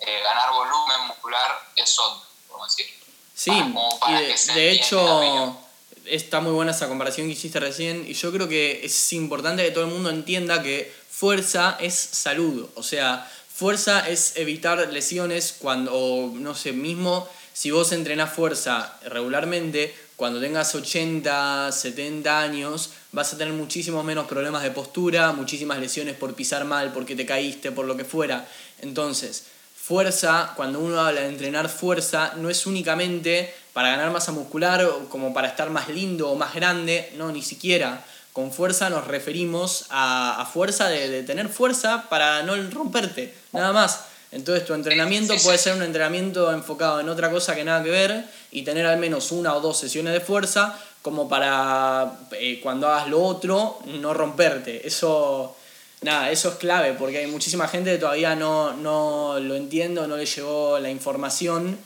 ganar volumen muscular es otra, podemos decir. Sí, y de hecho está muy buena esa comparación que hiciste recién y yo creo que es importante que todo el mundo entienda que fuerza es salud, o sea, fuerza es evitar lesiones cuando, no sé, mismo si vos entrenás fuerza regularmente, cuando tengas 80, 70 años, vas a tener muchísimos menos problemas de postura, muchísimas lesiones por pisar mal, porque te caíste, por lo que fuera. Entonces, fuerza, cuando uno habla de entrenar fuerza, no es únicamente para ganar masa muscular o como para estar más lindo o más grande, no, ni siquiera. Con fuerza nos referimos a, fuerza de, tener fuerza para no romperte, nada más. Entonces tu entrenamiento puede ser un entrenamiento enfocado en otra cosa que nada que ver y tener al menos una o dos sesiones de fuerza como para eh, cuando hagas lo otro no romperte. Eso, nada, eso es clave porque hay muchísima gente que todavía no, no lo entiende no le llegó la información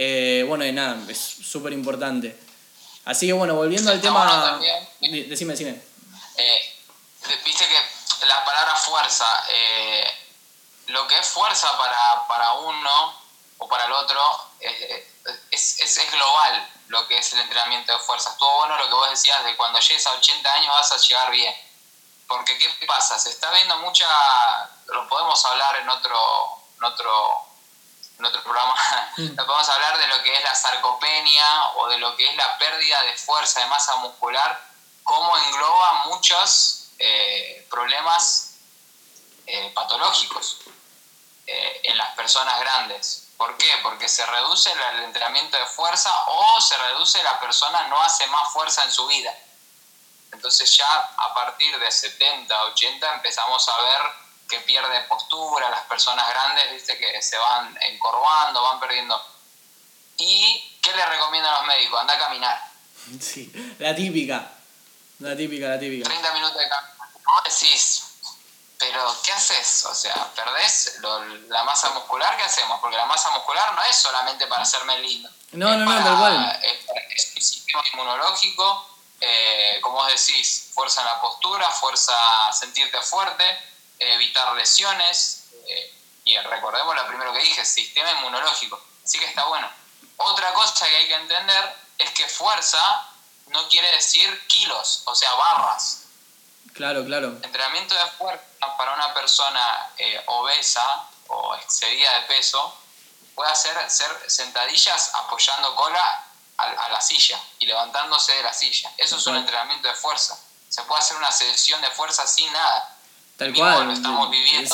eh, bueno, y nada, es súper importante. Así que bueno, volviendo al tema... decime, decime. Eh, viste que la palabra fuerza, lo que es fuerza para, uno o para el otro es, es, global lo que es el entrenamiento de fuerza. Estuvo bueno lo que vos decías de cuando llegues a 80 años vas a llegar bien. Porque ¿qué pasa? Se está viendo mucha, lo podemos hablar en otro, en otro en otro programa, mm. (laughs) podemos hablar de lo que es la sarcopenia o de lo que es la pérdida de fuerza, de masa muscular, cómo engloba muchos eh, problemas eh, patológicos eh, en las personas grandes. ¿Por qué? Porque se reduce el entrenamiento de fuerza o se reduce la persona no hace más fuerza en su vida. Entonces ya a partir de 70, 80 empezamos a ver que pierde postura, las personas grandes, viste, que se van encorvando, van perdiendo. ¿Y qué le recomiendan los médicos? Anda a caminar. (laughs) Sí, la típica. La típica, la típica. 30 minutos de caminar. ¿Cómo decís? Pero, ¿qué haces? O sea, ¿perdés la masa muscular? ¿Qué hacemos? Porque la masa muscular no es solamente para hacerme lindo. No, no, no, tal cual. Es, un sistema inmunológico, eh, como vos decís, fuerza en la postura, fuerza sentirte fuerte evitar lesiones, eh, y recordemos lo primero que dije, sistema inmunológico. Así que está bueno. Otra cosa que hay que entender es que fuerza no quiere decir kilos, o sea, barras. Claro, claro. Entrenamiento de fuerza para una persona eh, obesa o excedida de peso puede hacer ser sentadillas apoyando cola a, a, la silla y levantándose de la silla. Eso es un entrenamiento de fuerza. Se puede hacer una sesión de fuerza sin nada. Tal cual.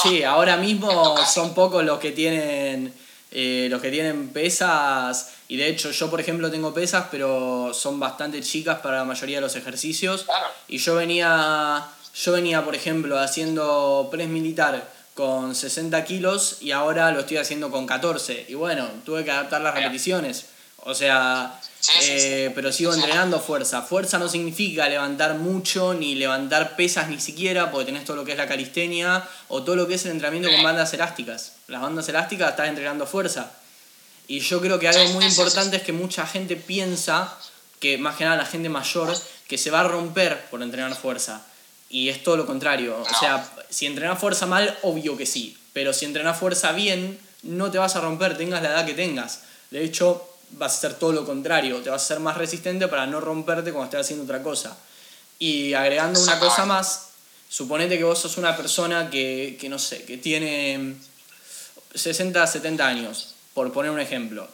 Sí, ahora mismo son pocos los que tienen eh, los que tienen pesas y de hecho yo por ejemplo tengo pesas pero son bastante chicas para la mayoría de los ejercicios. Y yo venía yo venía por ejemplo haciendo press militar con 60 kilos y ahora lo estoy haciendo con 14 y bueno tuve que adaptar las repeticiones. O sea eh, pero sigo entrenando fuerza. Fuerza no significa levantar mucho, ni levantar pesas ni siquiera, porque tenés todo lo que es la calistenia o todo lo que es el entrenamiento con bandas elásticas. Las bandas elásticas estás entrenando fuerza. Y yo creo que algo muy importante es que mucha gente piensa, que más que nada la gente mayor, que se va a romper por entrenar fuerza. Y es todo lo contrario. O sea, si entrenas fuerza mal, obvio que sí. Pero si entrenas fuerza bien, no te vas a romper, tengas la edad que tengas. De hecho, vas a hacer todo lo contrario, te vas a ser más resistente para no romperte cuando estés haciendo otra cosa. Y agregando una cosa más, suponete que vos sos una persona que, no sé, que tiene 60, 70 años por poner un ejemplo.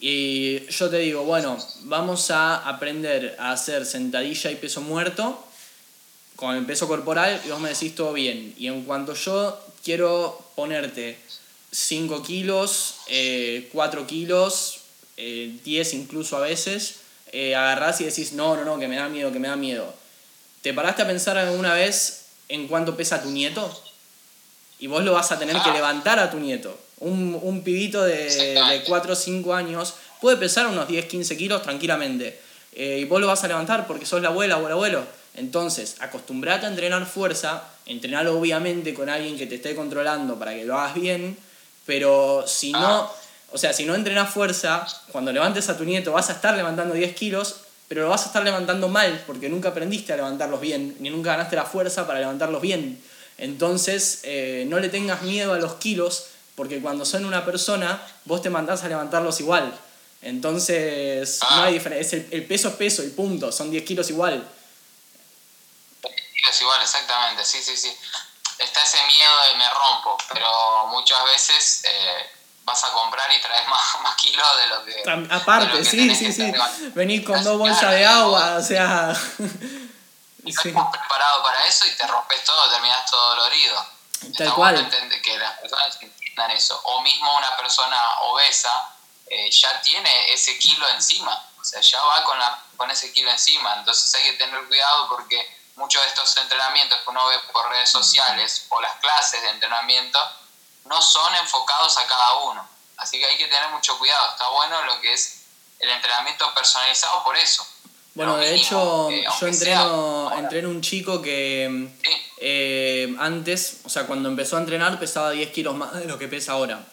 Y yo te digo, bueno, vamos a aprender a hacer sentadilla y peso muerto con el peso corporal y vos me decís todo bien. Y en cuanto yo quiero ponerte 5 kilos, 4 eh, kilos, 10 eh, incluso a veces, eh, agarrás y decís, no, no, no, que me da miedo, que me da miedo. ¿Te paraste a pensar alguna vez en cuánto pesa tu nieto? Y vos lo vas a tener que ah. levantar a tu nieto. Un, un pibito de, de 4 o 5 años puede pesar unos 10, 15 kilos tranquilamente. y vos lo vas a levantar porque sos la abuela o el abuelo. Entonces, acostumbrate a entrenar fuerza, entrenar obviamente con alguien que te esté controlando para que lo hagas bien, pero si no, ah. o sea, si no entrenas fuerza, cuando levantes a tu nieto vas a estar levantando 10 kilos, pero lo vas a estar levantando mal porque nunca aprendiste a levantarlos bien, ni nunca ganaste la fuerza para levantarlos bien. Entonces, eh, no le tengas miedo a los kilos, porque cuando son una persona, vos te mandás a levantarlos igual. Entonces, no hay ah. diferencia. El, el peso es peso y punto, son 10 kilos igual es igual, exactamente, sí, sí, sí. Está ese miedo de me rompo, pero muchas veces eh, vas a comprar y traes más, (laughs) más kilos de lo que. Aparte, sí, sí, sí. Venís con dos bolsas de agua, o sea. Y (laughs) no estás preparado para eso y te rompes todo, terminas todo dolorido. Tal Está cual. Bueno que las personas entiendan eso. O mismo una persona obesa eh, ya tiene ese kilo encima. O sea, ya va con, la, con ese kilo encima. Entonces hay que tener cuidado porque muchos de estos entrenamientos que uno ve por redes sociales o las clases de entrenamiento no son enfocados a cada uno. Así que hay que tener mucho cuidado. Está bueno lo que es el entrenamiento personalizado por eso. Bueno, de hecho, eh, yo entreno, entreno un chico que eh, antes, o sea, cuando empezó a entrenar pesaba 10 kilos más de lo que pesa ahora.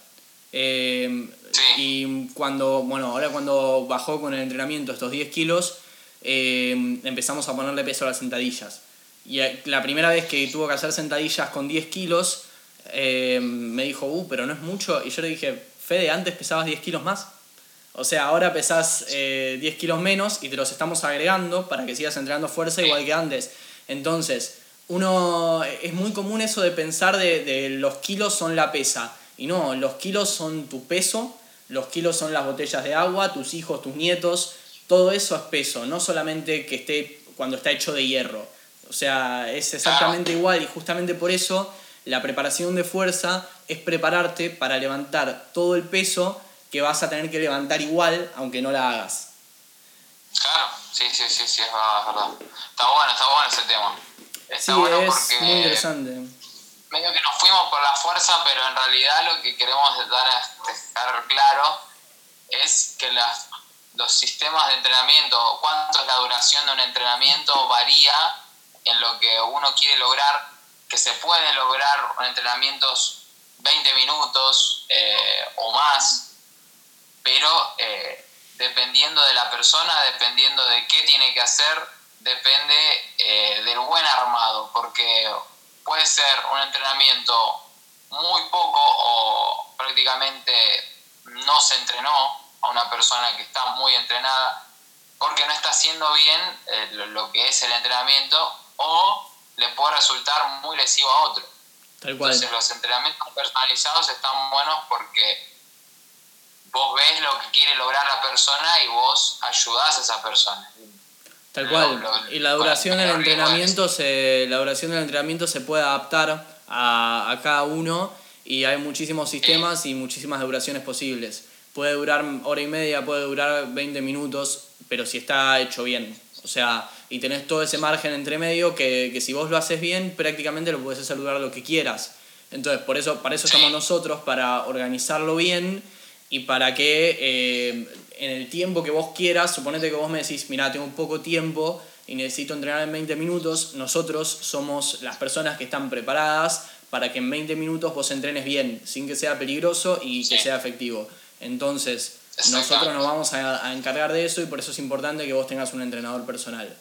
Eh, y cuando, bueno, ahora cuando bajó con el entrenamiento estos 10 kilos, Em, empezamos a ponerle peso a las sentadillas. Y eh, la primera vez que tuvo que hacer sentadillas con 10 kilos, me dijo, uh, pero no es mucho. Y yo le dije, Fede, antes pesabas 10 kilos más. O sea, ahora pesas 10 eh, kilos menos y te los estamos agregando para que sigas entrenando fuerza igual que antes. Entonces, uno es muy común eso de pensar de, de, los kilos son la pesa. Y no, los kilos son tu peso, los kilos son las botellas de agua, tus hijos, tus nietos, todo eso es peso, no solamente que esté cuando está hecho de hierro. O sea, es exactamente igual y justamente por eso la preparación de fuerza es prepararte para levantar todo el peso que vas a tener que levantar igual aunque no la hagas. Claro, sí, sí, sí, sí, es verdad. Está bueno, está bueno ese tema. Está sí, bueno es muy interesante. Medio que nos fuimos por la fuerza, pero en realidad lo que queremos dar a dejar claro es que las los sistemas de entrenamiento, cuánto es la duración de un entrenamiento, varía en lo que uno quiere lograr, que se puede lograr en entrenamientos 20 minutos eh, o más, pero eh, dependiendo de la persona, dependiendo de qué tiene que hacer, depende eh, del buen armado, porque puede ser un entrenamiento muy poco o prácticamente no se entrenó, a una persona que está muy entrenada porque no está haciendo bien eh, lo que es el entrenamiento o le puede resultar muy lesivo a otro. Entonces los entrenamientos personalizados están buenos porque vos ves lo que quiere lograr la persona y vos ayudás a esa persona. Tal cual. y la duración del entrenamiento se, la duración del entrenamiento se puede adaptar a, a cada uno y hay muchísimos sistemas y muchísimas duraciones posibles puede durar hora y media, puede durar 20 minutos, pero si está hecho bien. O sea, y tenés todo ese margen entre medio que, que si vos lo haces bien, prácticamente lo puedes hacer durar lo que quieras. Entonces, por eso, para eso estamos nosotros, para organizarlo bien y para que eh, en el tiempo que vos quieras, suponete que vos me decís, mira, tengo poco tiempo y necesito entrenar en 20 minutos, nosotros somos las personas que están preparadas para que en 20 minutos vos entrenes bien, sin que sea peligroso y que sea efectivo. Entonces, nosotros nos vamos a, encargar de eso y por eso es importante que vos tengas un entrenador personal.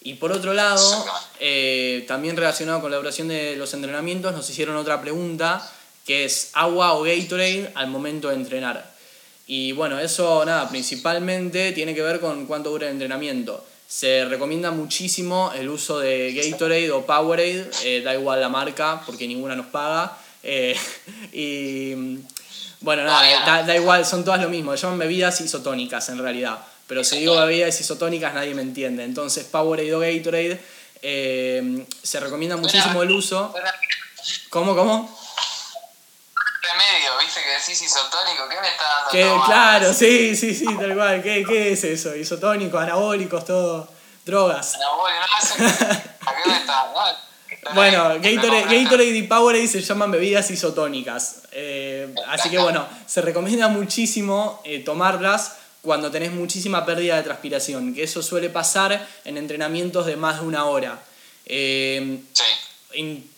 Y por otro lado, eh, también relacionado con la duración de los entrenamientos, nos hicieron otra pregunta que es agua o Gatorade al momento de entrenar. Y bueno, eso nada, principalmente tiene que ver con cuánto dura el entrenamiento. Se recomienda muchísimo el uso de Gatorade o Powerade, eh, da igual la marca porque ninguna nos paga. Eh, (laughs) y Bueno, nada, da, igual, son todas lo mismo. Llaman bebidas isotónicas en realidad. Pero si digo bebidas isotónicas nadie me entiende. Entonces, Powerade o Gatorade eh, se recomienda muchísimo el uso. ¿Cómo, cómo? Remedio, viste que decís isotónico, ¿qué me está dando? claro, sí, sí, sí, tal cual. ¿Qué, ¿Qué es eso? Isotónicos, anabólicos, todo. Drogas. Anabólicos, no, ¿a qué me está? (laughs) Bueno, Gatorade, y Powerade se llaman bebidas isotónicas. Eh, así que bueno, se recomienda muchísimo eh, tomarlas cuando tenés muchísima pérdida de transpiración, que eso suele pasar en entrenamientos de más de una hora. Eh,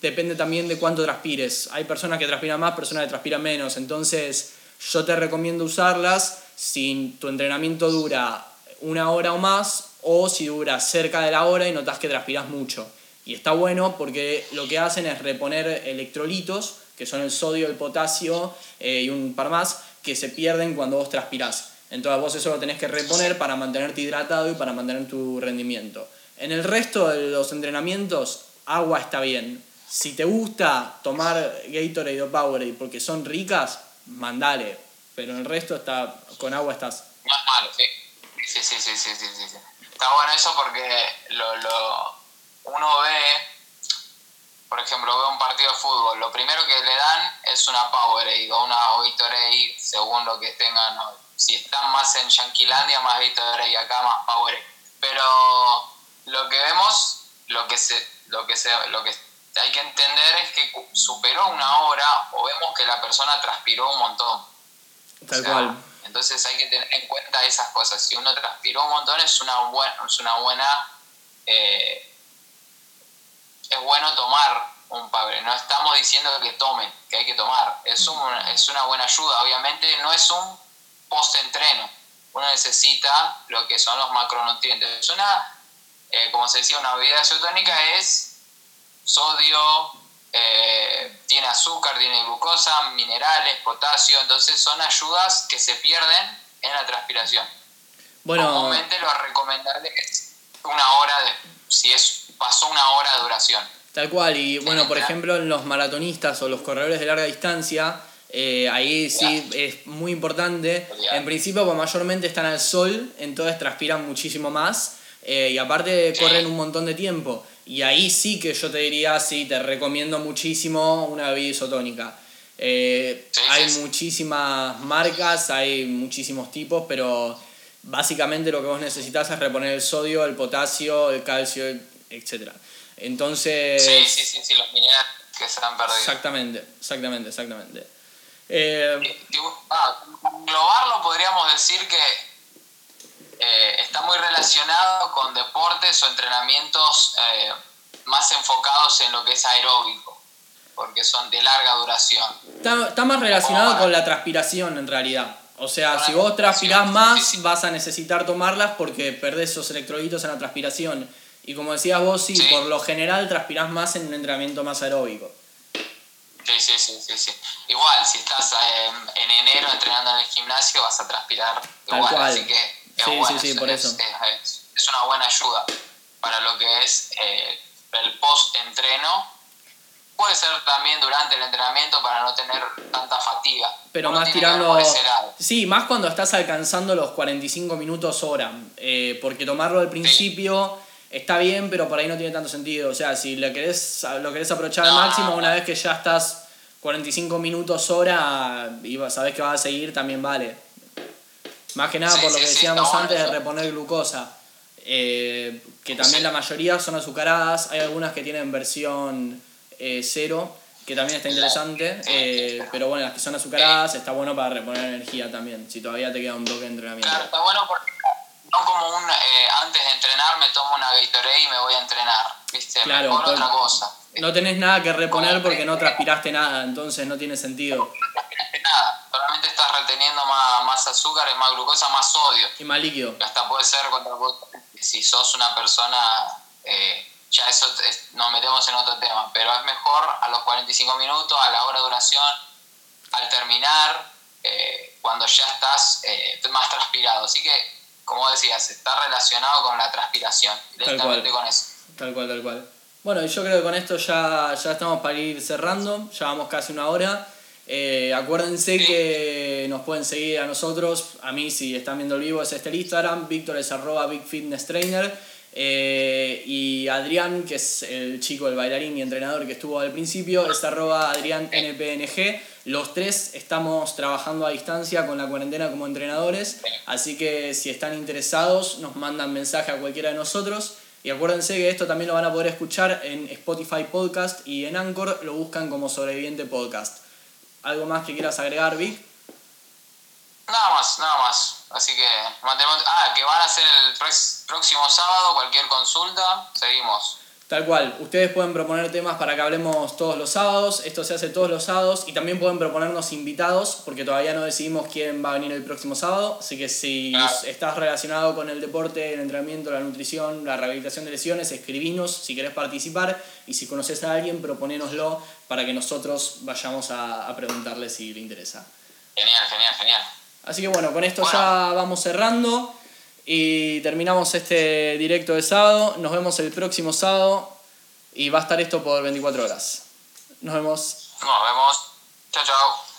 depende también de cuánto transpires. Hay personas que transpiran más, personas que transpiran menos. Entonces, yo te recomiendo usarlas si tu entrenamiento dura una hora o más o si dura cerca de la hora y notas que transpiras mucho. Y está bueno porque lo que hacen es reponer electrolitos, que son el sodio, el potasio eh, y un par más, que se pierden cuando vos transpirás. Entonces vos eso lo tenés que reponer para mantenerte hidratado y para mantener tu rendimiento. En el resto de los entrenamientos, agua está bien. Si te gusta tomar Gatorade o Powerade porque son ricas, mandale. Pero el resto está, con agua estás. Más malo, sí. Sí, sí, sí, sí, sí, sí. Está bueno eso porque lo, lo uno ve, por ejemplo, ve un partido de fútbol, lo primero que le dan es una Powerade o una Gatorade, según lo que tengan. Si están más en Yanquilandia, más Gatorade, acá más Powerade. Pero lo que vemos, lo que se, lo que se, lo que hay que entender es que superó una hora o vemos que la persona transpiró un montón. Tal cual. Entonces hay que tener en cuenta esas cosas. Si uno transpiró un montón es una buena, es una buena eh, es bueno tomar un padre. No estamos diciendo que tomen, que hay que tomar. Es, es una buena ayuda. Obviamente no es un post-entreno. Uno necesita lo que son los macronutrientes. Es una, eh, como se decía, una bebida isotónica es sodio, eh, tiene azúcar, tiene glucosa, minerales, potasio. Entonces son ayudas que se pierden en la transpiración. Bueno, Normalmente lo recomendable es una hora de, si es pasó una hora de duración. Tal cual, y bueno, por ejemplo, en los maratonistas o los corredores de larga distancia, eh, ahí sí es muy importante. En principio, pues mayormente están al sol, entonces transpiran muchísimo más eh, y aparte corren un montón de tiempo. Y ahí sí que yo te diría, sí, te recomiendo muchísimo una bebida isotónica. Eh, hay muchísimas marcas, hay muchísimos tipos, pero básicamente lo que vos necesitas es reponer el sodio, el potasio, el calcio, etc. Entonces... Sí, sí, sí, sí, los minerales que se han perdido. Exactamente, exactamente, exactamente. Eh, ah, globarlo podríamos decir que eh, está muy relacionado con deportes o entrenamientos eh, más enfocados en lo que es aeróbico, porque son de larga duración. Está, más relacionado con la transpiración en realidad. O sea, si vos transpirás más, vas a necesitar tomarlas porque perdés esos electrolitos en la transpiración. Y como decías vos, sí, por lo general transpirás más en un entrenamiento más aeróbico. Sí, sí, sí, sí, Igual, si estás en enero entrenando en el gimnasio, vas a transpirar igual, así que es sí, sí, sí, por eso. Es, una buena ayuda para lo que es eh, el post-entreno. Puede ser también durante el entrenamiento para no tener tanta fatiga. Pero más tirando... Sí, más cuando estás alcanzando los 45 minutos hora. Eh, porque tomarlo al principio está bien, pero por ahí no tiene tanto sentido. O sea, si lo querés, lo querés aprovechar al máximo, una vez que ya estás 45 minutos hora y sabés que vas a seguir, también vale. Más que nada por lo que decíamos antes de reponer glucosa. Eh, que también la mayoría son azucaradas, hay algunas que tienen versión eh, cero, que también está interesante, eh, pero bueno, las que son azucaradas está bueno para reponer energía también, si todavía te queda un toque de entrenamiento. Claro, está bueno porque no como un eh, antes de entrenar me tomo una Gatorade y me voy a entrenar, ¿viste? Claro, otra cosa. No tenés nada que reponer porque no transpiraste nada, entonces no tiene sentido. No transpiraste nada, solamente estás reteniendo más, más azúcar, más glucosa, más sodio. Y más líquido. Hasta puede ser contra si sos una persona, eh, ya eso nos metemos en otro tema, pero es mejor a los 45 minutos, a la hora de duración, al terminar, eh, cuando ya estás más transpirado. Así que como decías, está relacionado con la transpiración, directamente con eso. Tal cual, tal cual. Bueno, yo creo que con esto ya, ya estamos para ir cerrando, ya vamos casi una hora. Eh, acuérdense que nos pueden seguir a nosotros, a mí si están viendo el vivo es este el Instagram, Víctor es arroba Big Fitness Trainer eh, y Adrián, que es el chico, el bailarín y entrenador que estuvo al principio, es arroba Adrián NPNG. Los tres estamos trabajando a distancia con la cuarentena como entrenadores, así que si están interesados nos mandan mensaje a cualquiera de nosotros. Y acuérdense que esto también lo van a poder escuchar en Spotify Podcast y en Anchor lo buscan como Sobreviviente Podcast. ¿Algo más que quieras agregar, Vic? Nada más, nada más. Así que mantenemos. Ah, que van a ser el próximo sábado, cualquier consulta, seguimos. Tal cual, ustedes pueden proponer temas para que hablemos todos los sábados, esto se hace todos los sábados. Y también pueden proponernos invitados porque todavía no decidimos quién va a venir el próximo sábado, así que si estás relacionado con el deporte, el entrenamiento, la nutrición, la rehabilitación de lesiones, escribinos si querés participar. Y si conoces a alguien, proponénoslo para que nosotros vayamos a, a preguntarle si le interesa. Genial, genial, genial. Así que bueno, con esto ya vamos cerrando. Y terminamos este directo de sábado. Nos vemos el próximo sábado. Y va a estar esto por 24 horas. Nos vemos. Nos vemos. Chao, chao.